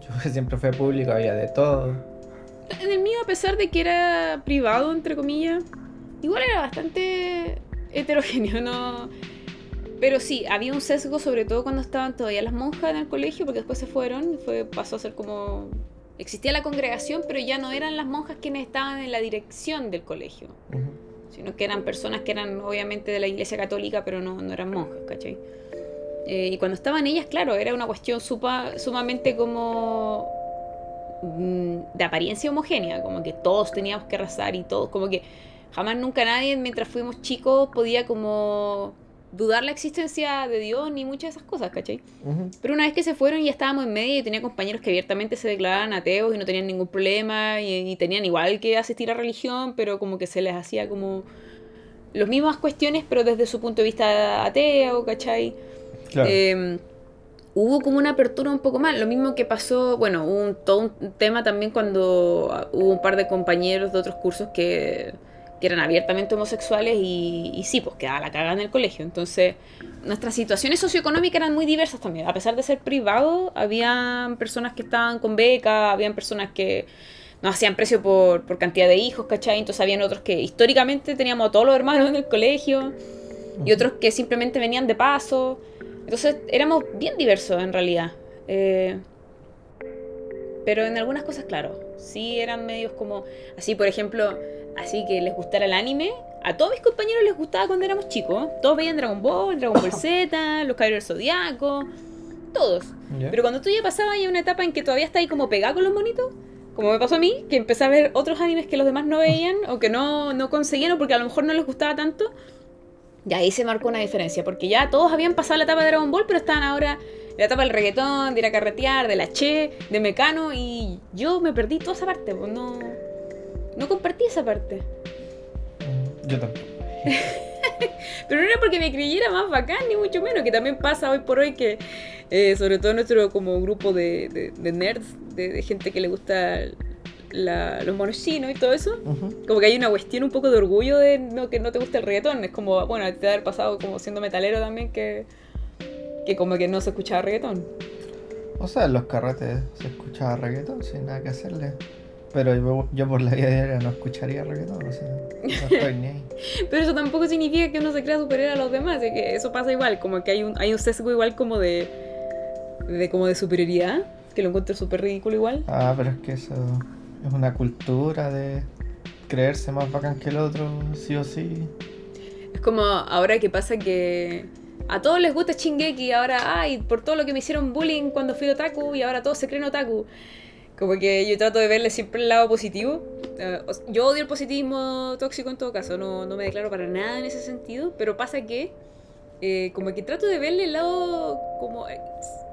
S2: yo que siempre fui público, había de todo.
S1: En el mío, a pesar de que era privado, entre comillas, igual era bastante heterogéneo, ¿no? Pero sí, había un sesgo, sobre todo cuando estaban todavía las monjas en el colegio, porque después se fueron, fue, pasó a ser como existía la congregación, pero ya no eran las monjas quienes estaban en la dirección del colegio, sino que eran personas que eran obviamente de la iglesia católica, pero no, no eran monjas, ¿cachai? Eh, y cuando estaban ellas, claro, era una cuestión sumamente como mm, de apariencia homogénea, como que todos teníamos que rezar y todos, como que jamás nunca nadie mientras fuimos chicos podía como dudar la existencia de Dios ni muchas de esas cosas, ¿cachai? Pero una vez que se fueron y ya estábamos en medio y tenía compañeros que abiertamente se declaraban ateos y no tenían ningún problema y, tenían igual que asistir a religión, pero como que se les hacía como las mismas cuestiones, pero desde su punto de vista ateo, ¿cachai? Em, hubo como una apertura un poco más. Lo mismo que pasó, bueno, hubo un, todo un tema también cuando hubo un par de compañeros de otros cursos que que eran abiertamente homosexuales y, sí, pues quedaba la cagada en el colegio. Entonces, nuestras situaciones socioeconómicas eran muy diversas también. A pesar de ser privado, había personas que estaban con beca, habían personas que nos hacían precio por, por cantidad de hijos, ¿cachai? Entonces, habían otros que históricamente teníamos a todos los hermanos en el colegio y otros que simplemente venían de paso. Entonces, éramos bien diversos en realidad. Eh, pero en algunas cosas, claro, sí eran medios como, así por ejemplo, así que les gustara el anime. A todos mis compañeros les gustaba cuando éramos chicos. Todos veían Dragon Ball, Dragon Ball Z, Los Caballeros del Zodiaco. Todos. Pero cuando tú ya pasabas a una etapa en que todavía está ahí como pegado con los monitos, como me pasó a mí, que empecé a ver otros animes que los demás no veían o que no, no conseguían o porque a lo mejor no les gustaba tanto, y ahí se marcó una diferencia, porque ya todos habían pasado la etapa de Dragon Ball, pero estaban ahora en la etapa del reggaetón, de ir a carretear, de la che, de mecano, y yo me perdí toda esa parte, pues no, no compartí esa parte.
S2: Yo tampoco.
S1: Pero no era porque me creyera más bacán, ni mucho menos, que también pasa hoy por hoy que, eh, sobre todo nuestro como grupo de, nerds, de, gente que le gusta los monos chinos y todo eso, como que hay una cuestión un poco de orgullo de no, que no te gusta el reggaetón. Es como, bueno, te haber pasado como siendo metalero también que, que como que no se escuchaba reggaetón.
S2: O sea, en los carretes se escuchaba reggaetón sin nada que hacerle. Pero yo, por la vida diaria no escucharía reggaetón, o sea, no estoy ni ahí.
S1: Pero eso tampoco significa que uno se crea superior a los demás, es que eso pasa igual, como que hay un, hay un sesgo igual como de, de como de superioridad, que lo encuentro súper ridículo igual.
S2: Ah, pero es que eso es una cultura de creerse más bacán que el otro, sí o sí.
S1: Es como ahora que pasa que a todos les gusta Shingeki, ahora, ay, por todo lo que me hicieron bullying cuando fui otaku y ahora todos se creen otaku. Como que yo trato de verle siempre el lado positivo. Eh, yo odio el positivismo tóxico en todo caso, no, no, me declaro para nada en ese sentido, pero pasa que eh, como que trato de verle el lado, como eh,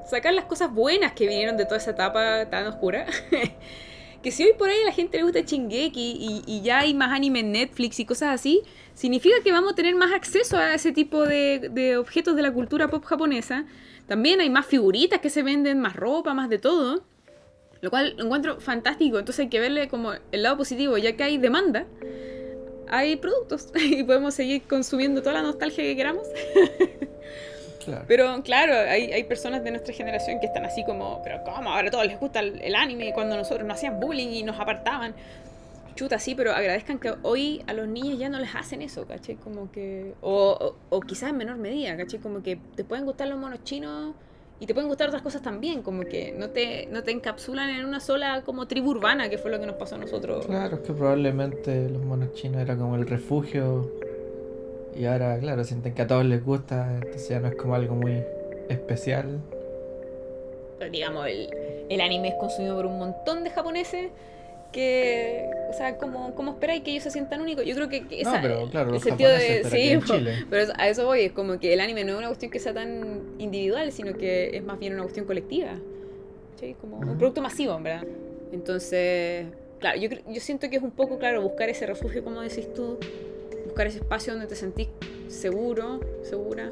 S1: sacar las cosas buenas que vinieron de toda esa etapa tan oscura. que si hoy por ahí a la gente le gusta Chingeki y, ya hay más anime en Netflix y cosas así, significa que vamos a tener más acceso a ese tipo de, de objetos de la cultura pop japonesa. También hay más figuritas que se venden, más ropa, más de todo. Lo cual lo encuentro fantástico. Entonces hay que verle como el lado positivo, ya que hay demanda hay productos y podemos seguir consumiendo toda la nostalgia que queramos. Pero claro, hay, hay, personas de nuestra generación que están así como, pero ¿cómo? Ahora a todos les gusta el, anime cuando nosotros nos hacían bullying y nos apartaban. Chuta, sí, pero agradezcan que hoy a los niños ya no les hacen eso, ¿caché? Como que... O, o, o quizás en menor medida, ¿caché? Como que te pueden gustar los monos chinos y te pueden gustar otras cosas también, como que no te, no te encapsulan en una sola como tribu urbana, que fue lo que nos pasó a nosotros.
S2: Claro, es que probablemente los monos chinos era como el refugio y ahora, claro, sienten que a todos les gusta, entonces ya no es como algo muy especial.
S1: Pero digamos, el, el anime es consumido por un montón de japoneses que, o sea, ¿cómo, cómo esperáis que ellos se sientan únicos? Yo creo que, esa,
S2: no, pero, claro,
S1: el sentido de... Sí, pero a eso voy, es como que el anime no es una cuestión que sea tan individual, sino que es más bien una cuestión colectiva. ¿sí? Como un producto masivo, en verdad. Entonces, claro, yo, yo siento que es un poco, claro, buscar ese refugio, como decís tú, buscar ese espacio donde te sentís seguro, segura.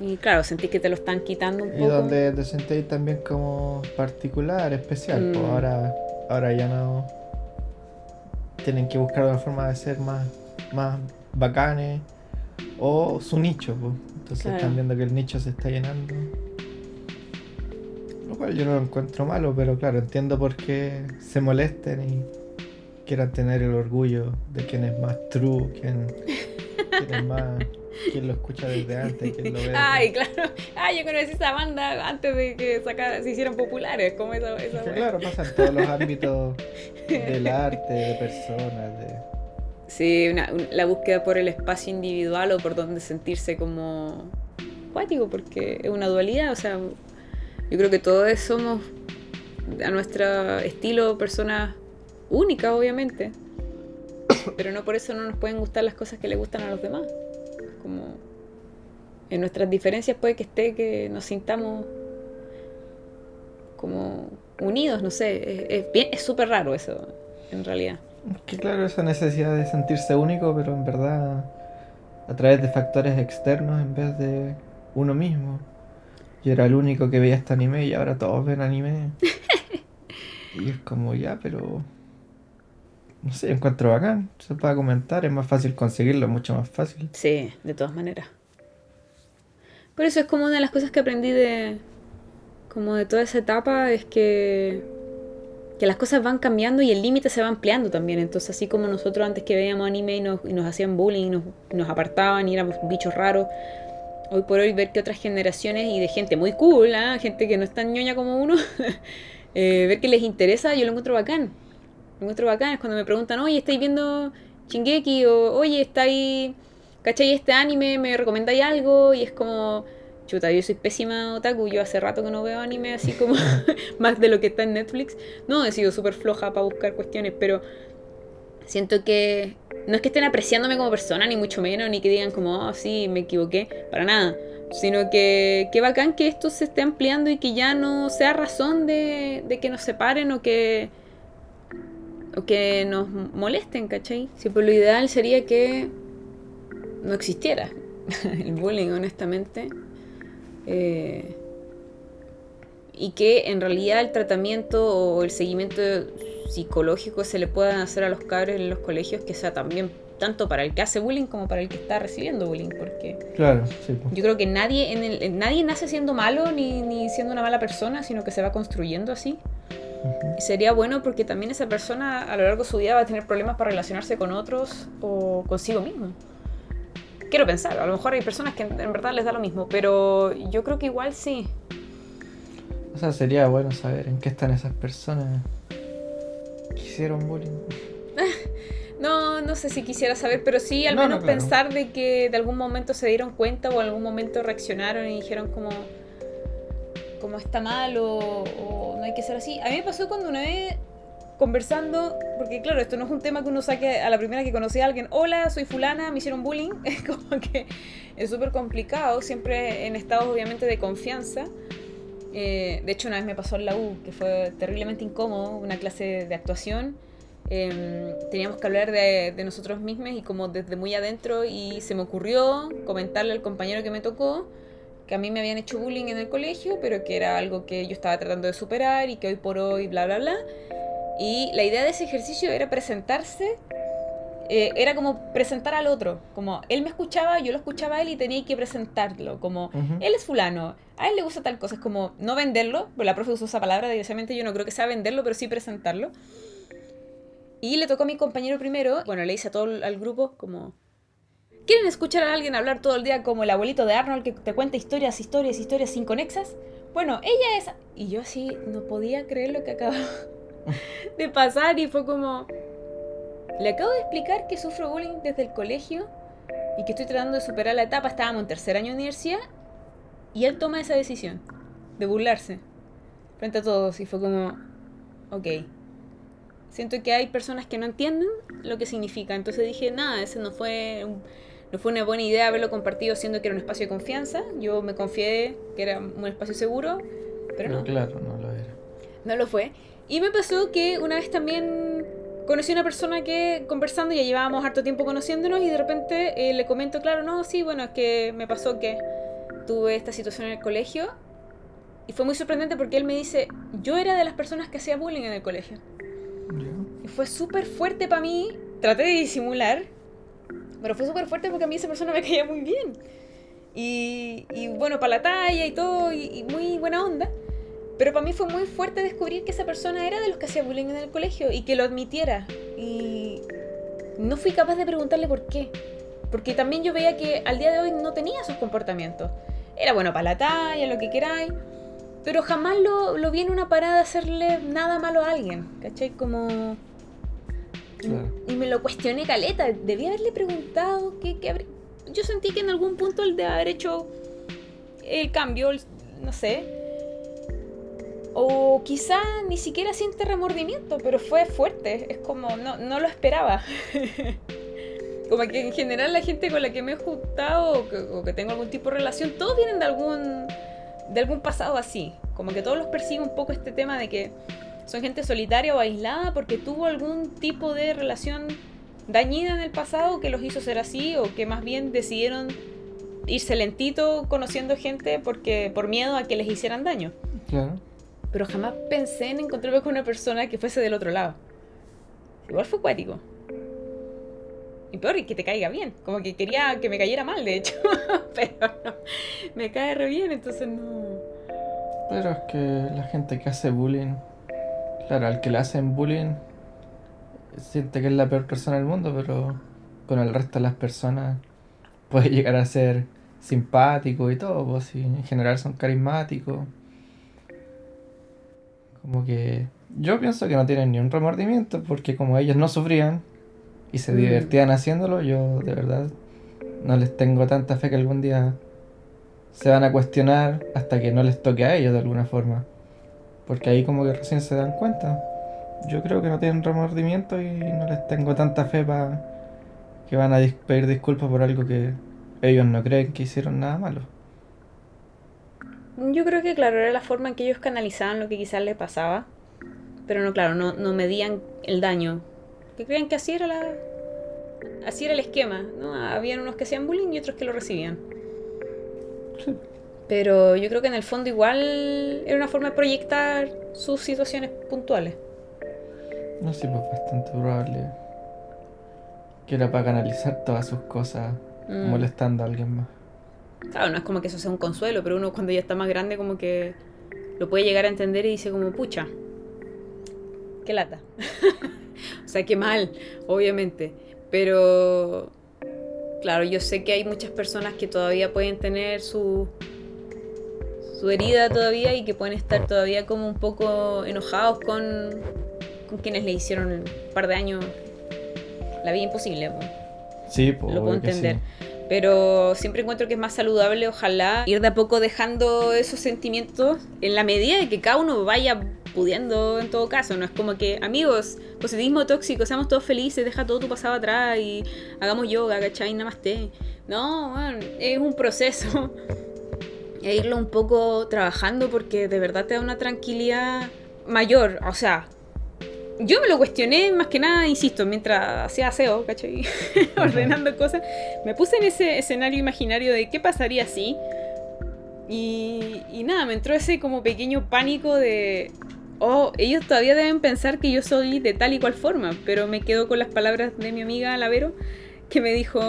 S1: Y claro, sentís que te lo están quitando un poco.
S2: Y donde te sentís también como particular, especial. Pues ahora ahora ya no tienen que buscar una forma de ser más, más bacanes o su nicho. Pues. Entonces están viendo que el nicho se está llenando. Lo cual yo no lo encuentro malo, pero claro, entiendo por qué se molesten y quieran tener el orgullo de quién es más true, quién, quién es más ¿Quién lo escucha desde antes? ¿Quién lo ve?
S1: Ay, claro. Ay, yo conocí esa banda antes de que se hicieran populares. Como esa,
S2: claro, pasa en todos los ámbitos del arte, de personas, de...
S1: Sí, la búsqueda por el espacio individual o por donde sentirse como cuático, porque es una dualidad. O sea, yo creo que todos somos a nuestro estilo personas únicas, obviamente. Pero no por eso no nos pueden gustar las cosas que le gustan a los demás como en nuestras diferencias puede que esté que nos sintamos como unidos, no sé, es, bien, es súper raro eso, en realidad.
S2: Que claro, esa necesidad de sentirse único, pero en verdad a través de factores externos en vez de uno mismo. Yo era el único que veía este anime y ahora todos ven anime. y es como ya, pero no sé, encuentro bacán. Se puede comentar, es más fácil conseguirlo, mucho más fácil.
S1: Sí, de todas maneras. Por eso es como una de las cosas que aprendí de. como de toda esa etapa, es que. que las cosas van cambiando y el límite se va ampliando también. Entonces, así como nosotros antes que veíamos anime y nos, y nos hacían bullying, nos, nos apartaban y éramos bichos raros. Hoy por hoy ver que otras generaciones y de gente muy cool, ¿eh? gente que no es tan ñoña como uno, eh, ver que les interesa, yo lo encuentro bacán encuentro bacán es cuando me preguntan, oye, ¿estáis viendo Shingeki? O, oye, ¿estáis, cachai este anime? ¿Me recomendáis algo? Y es como, chuta, yo soy pésima otaku, yo hace rato que no veo anime así como más de lo que está en Netflix. No, he sido súper floja para buscar cuestiones, pero siento que no es que estén apreciándome como persona, ni mucho menos, ni que digan como, oh, sí, me equivoqué, para nada. Sino que qué bacán que esto se esté ampliando y que ya no sea razón de, de que nos separen o que o que nos molesten, ¿cachai? Si por lo ideal sería que no existiera el bullying, honestamente. Eh, y que en realidad el tratamiento o el seguimiento psicológico se le puedan hacer a los cabros en los colegios que sea también tanto para el que hace bullying como para el que está recibiendo bullying porque
S2: claro
S1: yo creo que nadie en el, nadie nace siendo malo ni, ni siendo una mala persona sino que se va construyendo así sería bueno porque también esa persona a lo largo de su vida va a tener problemas para relacionarse con otros o consigo mismo. Quiero pensar, a lo mejor hay personas que en verdad les da lo mismo, pero yo creo que igual sí.
S2: O sea, sería bueno saber en qué están esas personas que hicieron bullying.
S1: No, no sé si quisiera saber, pero sí al menos pensar de que de algún momento se dieron cuenta o en algún momento reaccionaron y dijeron como, como está mal o, no hay que ser así. A mí me pasó cuando una vez conversando, porque claro, esto no es un tema que uno saque a la primera que conocí a alguien, hola, soy fulana, me hicieron bullying, es como que es súper complicado, siempre en estados obviamente de confianza. Eh, de hecho, una vez me pasó en la U, que fue terriblemente incómodo, una clase de actuación. Em, teníamos que hablar de, de, nosotros mismos y como desde muy adentro y se me ocurrió comentarle al compañero que me tocó que a mí me habían hecho bullying en el colegio, pero que era algo que yo estaba tratando de superar y que hoy por hoy, bla, bla, bla. Y la idea de ese ejercicio era presentarse, eh, era como presentar al otro, como él me escuchaba, yo lo escuchaba a él y tenía que presentarlo, como él es fulano, a él le gusta tal cosa, es como no venderlo, pero la profe usó esa palabra, desgraciadamente yo no creo que sea venderlo, pero sí presentarlo. Y le tocó a mi compañero primero, bueno, le hice a todo el grupo como, ¿quieren escuchar a alguien hablar todo el día como el abuelito de Arnold que te cuenta historias, historias, historias sin conexas? Bueno, ella es... Y yo así no podía creer lo que acababa de pasar y fue como... Le acabo de explicar que sufro bullying desde el colegio y que estoy tratando de superar la etapa. Estábamos en tercer año de universidad y él toma esa decisión de burlarse frente a todos y fue como, ok. Siento que hay personas que no entienden lo que significa. Entonces dije, nada, ese no fue, no fue una buena idea haberlo compartido siendo que era un espacio de confianza. Yo me confié que era un espacio seguro, pero no.
S2: Claro, no lo era.
S1: No lo fue. Y me pasó que una vez también conocí a una persona que conversando, ya llevábamos harto tiempo conociéndonos y de repente eh, le comento, claro, no, sí, bueno, es que me pasó que tuve esta situación en el colegio y fue muy sorprendente porque él me dice, yo era de las personas que hacía bullying en el colegio. Y fue súper fuerte para mí, traté de disimular, pero fue súper fuerte porque a mí esa persona me caía muy bien. Y, bueno, para la talla y todo, y muy buena onda. Pero para mí fue muy fuerte descubrir que esa persona era de los que hacía bullying en el colegio y que lo admitiera. Y no fui capaz de preguntarle por qué. Porque también yo veía que al día de hoy no tenía esos comportamientos. Era bueno para la talla, lo que queráis. Pero jamás lo, lo vi en una parada hacerle nada malo a alguien. ¿Cachai? Como... Y me lo cuestioné caleta. Debía haberle preguntado qué, qué Yo sentí que en algún punto él de haber hecho el cambio, no sé o quizá ni siquiera siente remordimiento, pero fue fuerte. Es como, no, no lo esperaba. como que en general la gente con la que me he juntado o que, tengo algún tipo de relación, todos vienen de algún, de algún pasado así. Como que todos los perciben un poco este tema de que son gente solitaria o aislada porque tuvo algún tipo de relación dañina en el pasado que los hizo ser así o que más bien decidieron irse lentito conociendo gente porque por miedo a que les hicieran daño.
S2: Claro
S1: pero jamás pensé en encontrarme con una persona que fuese del otro lado. Igual fue cuático. Y peor, que te caiga bien. Como que quería que me cayera mal, de hecho. pero no, me cae re bien, entonces no.
S2: Pero es que la gente que hace bullying, claro, al que le hacen bullying, siente que es la peor persona del mundo, pero con el resto de las personas puede llegar a ser simpático y todo, pues si en general son carismáticos. Como que yo pienso que no tienen ni un remordimiento porque como ellos no sufrían y se mm. divertían haciéndolo, yo de verdad no les tengo tanta fe que algún día se van a cuestionar hasta que no les toque a ellos de alguna forma. Porque ahí como que recién se dan cuenta. Yo creo que no tienen remordimiento y no les tengo tanta fe para que van a pedir disculpas por algo que ellos no creen que hicieron nada malo.
S1: Yo creo que, claro, era la forma en que ellos canalizaban lo que quizás les pasaba. Pero no, claro, no, no medían el daño. Que creían que así era la. Así era el esquema, ¿no? Habían unos que hacían bullying y otros que lo recibían. Pero yo creo que en el fondo igual era una forma de proyectar sus situaciones puntuales.
S2: No sé, pues bastante probable que era para canalizar todas sus cosas mm. molestando a alguien más.
S1: Claro, no es como que eso sea un consuelo, pero uno cuando ya está más grande como que lo puede llegar a entender y dice como, pucha, qué lata. o sea, qué mal, obviamente. Pero, claro, yo sé que hay muchas personas que todavía pueden tener su, su herida todavía y que pueden estar todavía como un poco enojados con, con quienes le hicieron un par de años la vida imposible.
S2: Sí, pues,
S1: lo puedo entender. Pero siempre encuentro que es más saludable, ojalá, ir de a poco dejando esos sentimientos en la medida de que cada uno vaya pudiendo en todo caso. No es como que, amigos, positivismo tóxico, seamos todos felices, deja todo tu pasado atrás y hagamos yoga, ¿cachai? Namaste. No, bueno, es un proceso. e irlo un poco trabajando porque de verdad te da una tranquilidad mayor. O sea, yo me lo cuestioné más que nada, insisto, mientras hacía aseo, ¿cachai? Ordenando cosas. Me puse en ese escenario imaginario de qué pasaría si. Y, y nada, me entró ese como pequeño pánico de. Oh, ellos todavía deben pensar que yo soy de tal y cual forma, pero me quedo con las palabras de mi amiga Lavero, que me dijo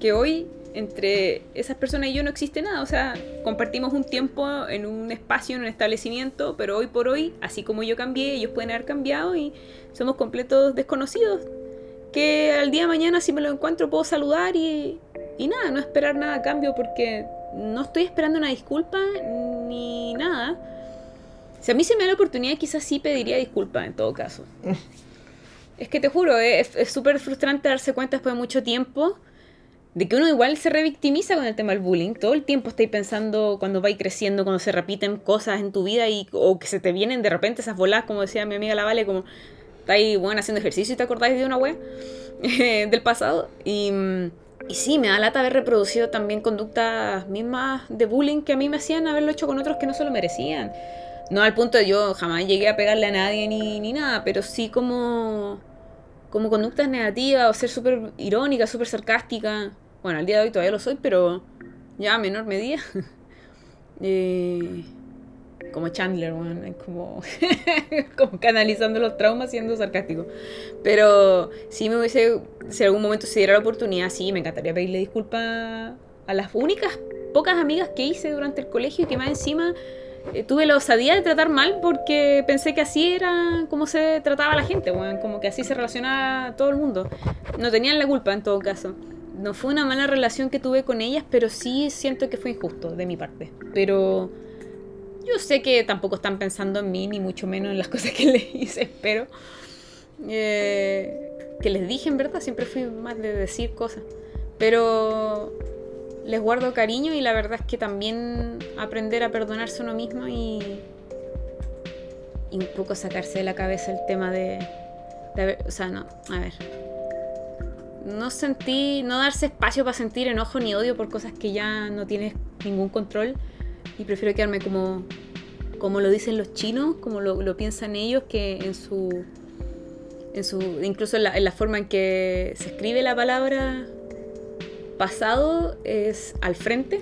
S1: que hoy entre esas personas y yo no existe nada. O sea, compartimos un tiempo en un espacio, en un establecimiento, pero hoy por hoy, así como yo cambié, ellos pueden haber cambiado y somos completos desconocidos. Que al día de mañana, si me lo encuentro, puedo saludar y, y nada, no esperar nada a cambio porque no estoy esperando una disculpa ni nada. Si a mí se me da la oportunidad, quizás sí pediría disculpas en todo caso. es que te juro, es súper frustrante darse cuenta después de mucho tiempo de que uno igual se revictimiza con el tema del bullying. Todo el tiempo estáis pensando cuando vais creciendo, cuando se repiten cosas en tu vida y, o que se te vienen de repente esas bolas, como decía mi amiga La Vale, como estáis bueno, haciendo ejercicio y te acordáis de una wea del pasado. Y, y sí, me da lata haber reproducido también conductas mismas de bullying que a mí me hacían haberlo hecho con otros que no se lo merecían. No al punto de yo jamás llegué a pegarle a nadie ni, ni nada, pero sí como, como conductas negativas o ser súper irónica, súper sarcástica. Bueno, al día de hoy todavía lo soy, pero ya a menor medida. Eh, como Chandler, bueno, como, como canalizando los traumas siendo sarcástico. Pero si me hubiese, si algún momento se diera la oportunidad, sí, me encantaría pedirle disculpas a las únicas pocas amigas que hice durante el colegio y que más encima eh, tuve la osadía de tratar mal porque pensé que así era como se trataba la gente, bueno, como que así se relacionaba todo el mundo. No tenían la culpa en todo caso no fue una mala relación que tuve con ellas, pero sí siento que fue injusto de mi parte. Pero yo sé que tampoco están pensando en mí, ni mucho menos en las cosas que les hice, espero. Eh, que les dije, en verdad, siempre fui más de decir cosas. Pero les guardo cariño y la verdad es que también aprender a perdonarse uno mismo y, un poco sacarse de la cabeza el tema de, de o sea, no, a ver, no sentí, no darse espacio para sentir enojo ni odio por cosas que ya no tienes ningún control. Y prefiero quedarme como, como lo dicen los chinos, como lo, piensan ellos, que en su, en su incluso en la, forma en que se escribe la palabra pasado es al frente,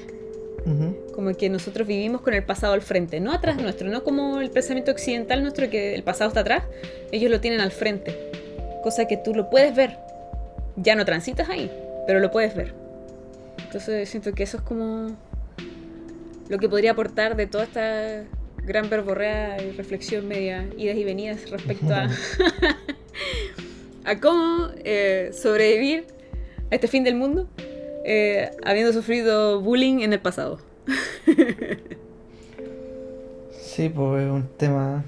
S1: como que nosotros vivimos con el pasado al frente, no atrás nuestro, no como el pensamiento occidental nuestro que el pasado está atrás, ellos lo tienen al frente, cosa que tú lo puedes ver, ya no transitas ahí, pero lo puedes ver. Entonces siento que eso es como lo que podría aportar de toda esta gran verborrea y reflexión media, idas y venidas respecto a, a cómo eh, sobrevivir a este fin del mundo eh, habiendo sufrido bullying en el pasado.
S2: sí, pues es un tema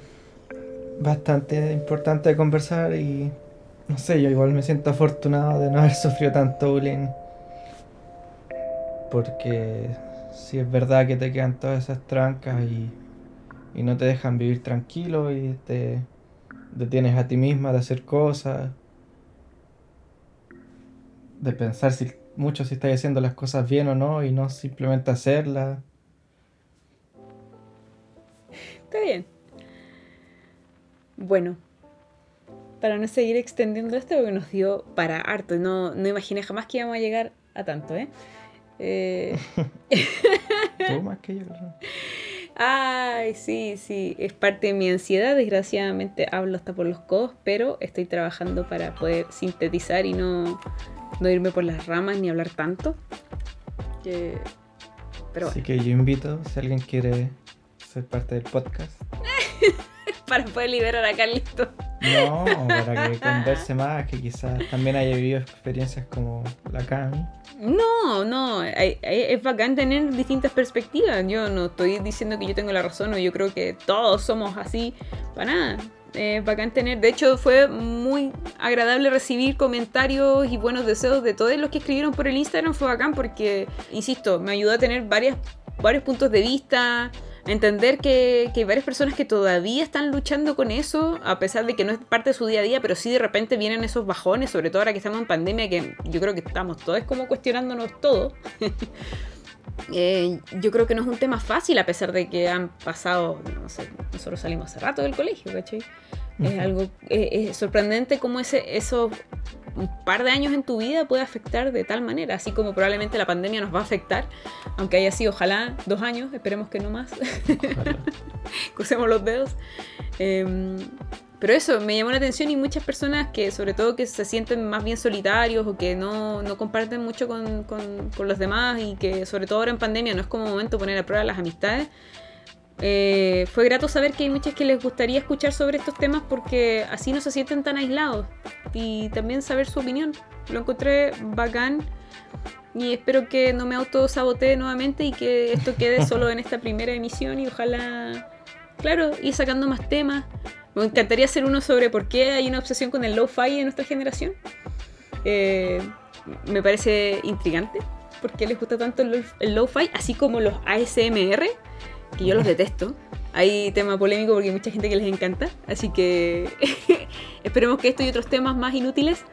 S2: bastante importante de conversar y no sé, yo igual me siento afortunado de no haber sufrido tanto bullying. Porque si es verdad que te quedan todas esas trancas y, y no te dejan vivir tranquilo y te detienes a ti misma de hacer cosas, de pensar si mucho si estás haciendo las cosas bien o no y no simplemente hacerlas.
S1: Está bien. Bueno, para no seguir extendiendo esto, porque nos dio para harto. No, no imaginé jamás que íbamos a llegar a tanto, ¿eh? eh...
S2: más que yo.
S1: Ay, sí, sí, es parte de mi ansiedad. Desgraciadamente hablo hasta por los codos, pero estoy trabajando para poder sintetizar y no, no irme por las ramas ni hablar tanto.
S2: Pero Así que yo invito, si alguien quiere ser parte del podcast.
S1: para poder liberar a Carlito.
S2: No, para que converse más, que quizás también haya vivido experiencias como la Cami.
S1: No, no, es bacán tener distintas perspectivas. Yo no estoy diciendo que yo tengo la razón o yo creo que todos somos así, para nada. Es bacán tener, de hecho fue muy agradable recibir comentarios y buenos deseos de todos los que escribieron por el Instagram, fue bacán porque, insisto, me ayudó a tener varias, varios puntos de vista, entender que, que, hay varias personas que todavía están luchando con eso, a pesar de que no es parte de su día a día, pero sí de repente vienen esos bajones, sobre todo ahora que estamos en pandemia, que yo creo que estamos todos como cuestionándonos todo. eh, yo creo que no es un tema fácil a pesar de que han pasado, no sé, nosotros salimos hace rato del colegio, ¿cachai? Es algo eh, es sorprendente cómo ese, eso un par de años en tu vida puede afectar de tal manera, así como probablemente la pandemia nos va a afectar, aunque haya sido ojalá dos años, esperemos que no más. Crucemos los dedos. Em, pero eso, me llamó la atención y muchas personas que sobre todo que se sienten más bien solitarios o que no, no comparten mucho con, con, con, los demás y que sobre todo ahora en pandemia no es como momento poner a prueba las amistades. Eh, fue grato saber que hay muchas que les gustaría escuchar sobre estos temas porque así no se sienten tan aislados y también saber su opinión. Lo encontré bacán y espero que no me autosabotee nuevamente y que esto quede solo en esta primera emisión y ojalá, claro, ir sacando más temas. Me encantaría hacer uno sobre por qué hay una obsesión con el low-fi en nuestra generación. Eh, me parece intrigante. ¿Por qué les gusta tanto el low-fi? Así como los ASMR, que yo los detesto. Hay tema polémico porque hay mucha gente que les encanta. Así que esperemos que esto y otros temas más inútiles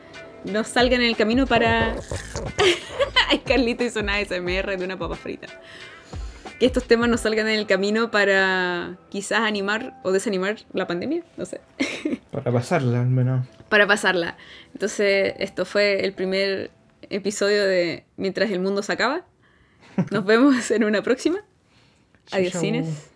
S1: nos salgan en el camino para... Ay, Carlito hizo una ASMR de una papa frita que estos temas nos salgan en el camino para quizás animar o desanimar la pandemia, no sé.
S2: Para pasarla, al menos.
S1: Para pasarla. Entonces, esto fue el primer episodio de Mientras el mundo se acaba. Nos vemos en una próxima. Adiós, cines.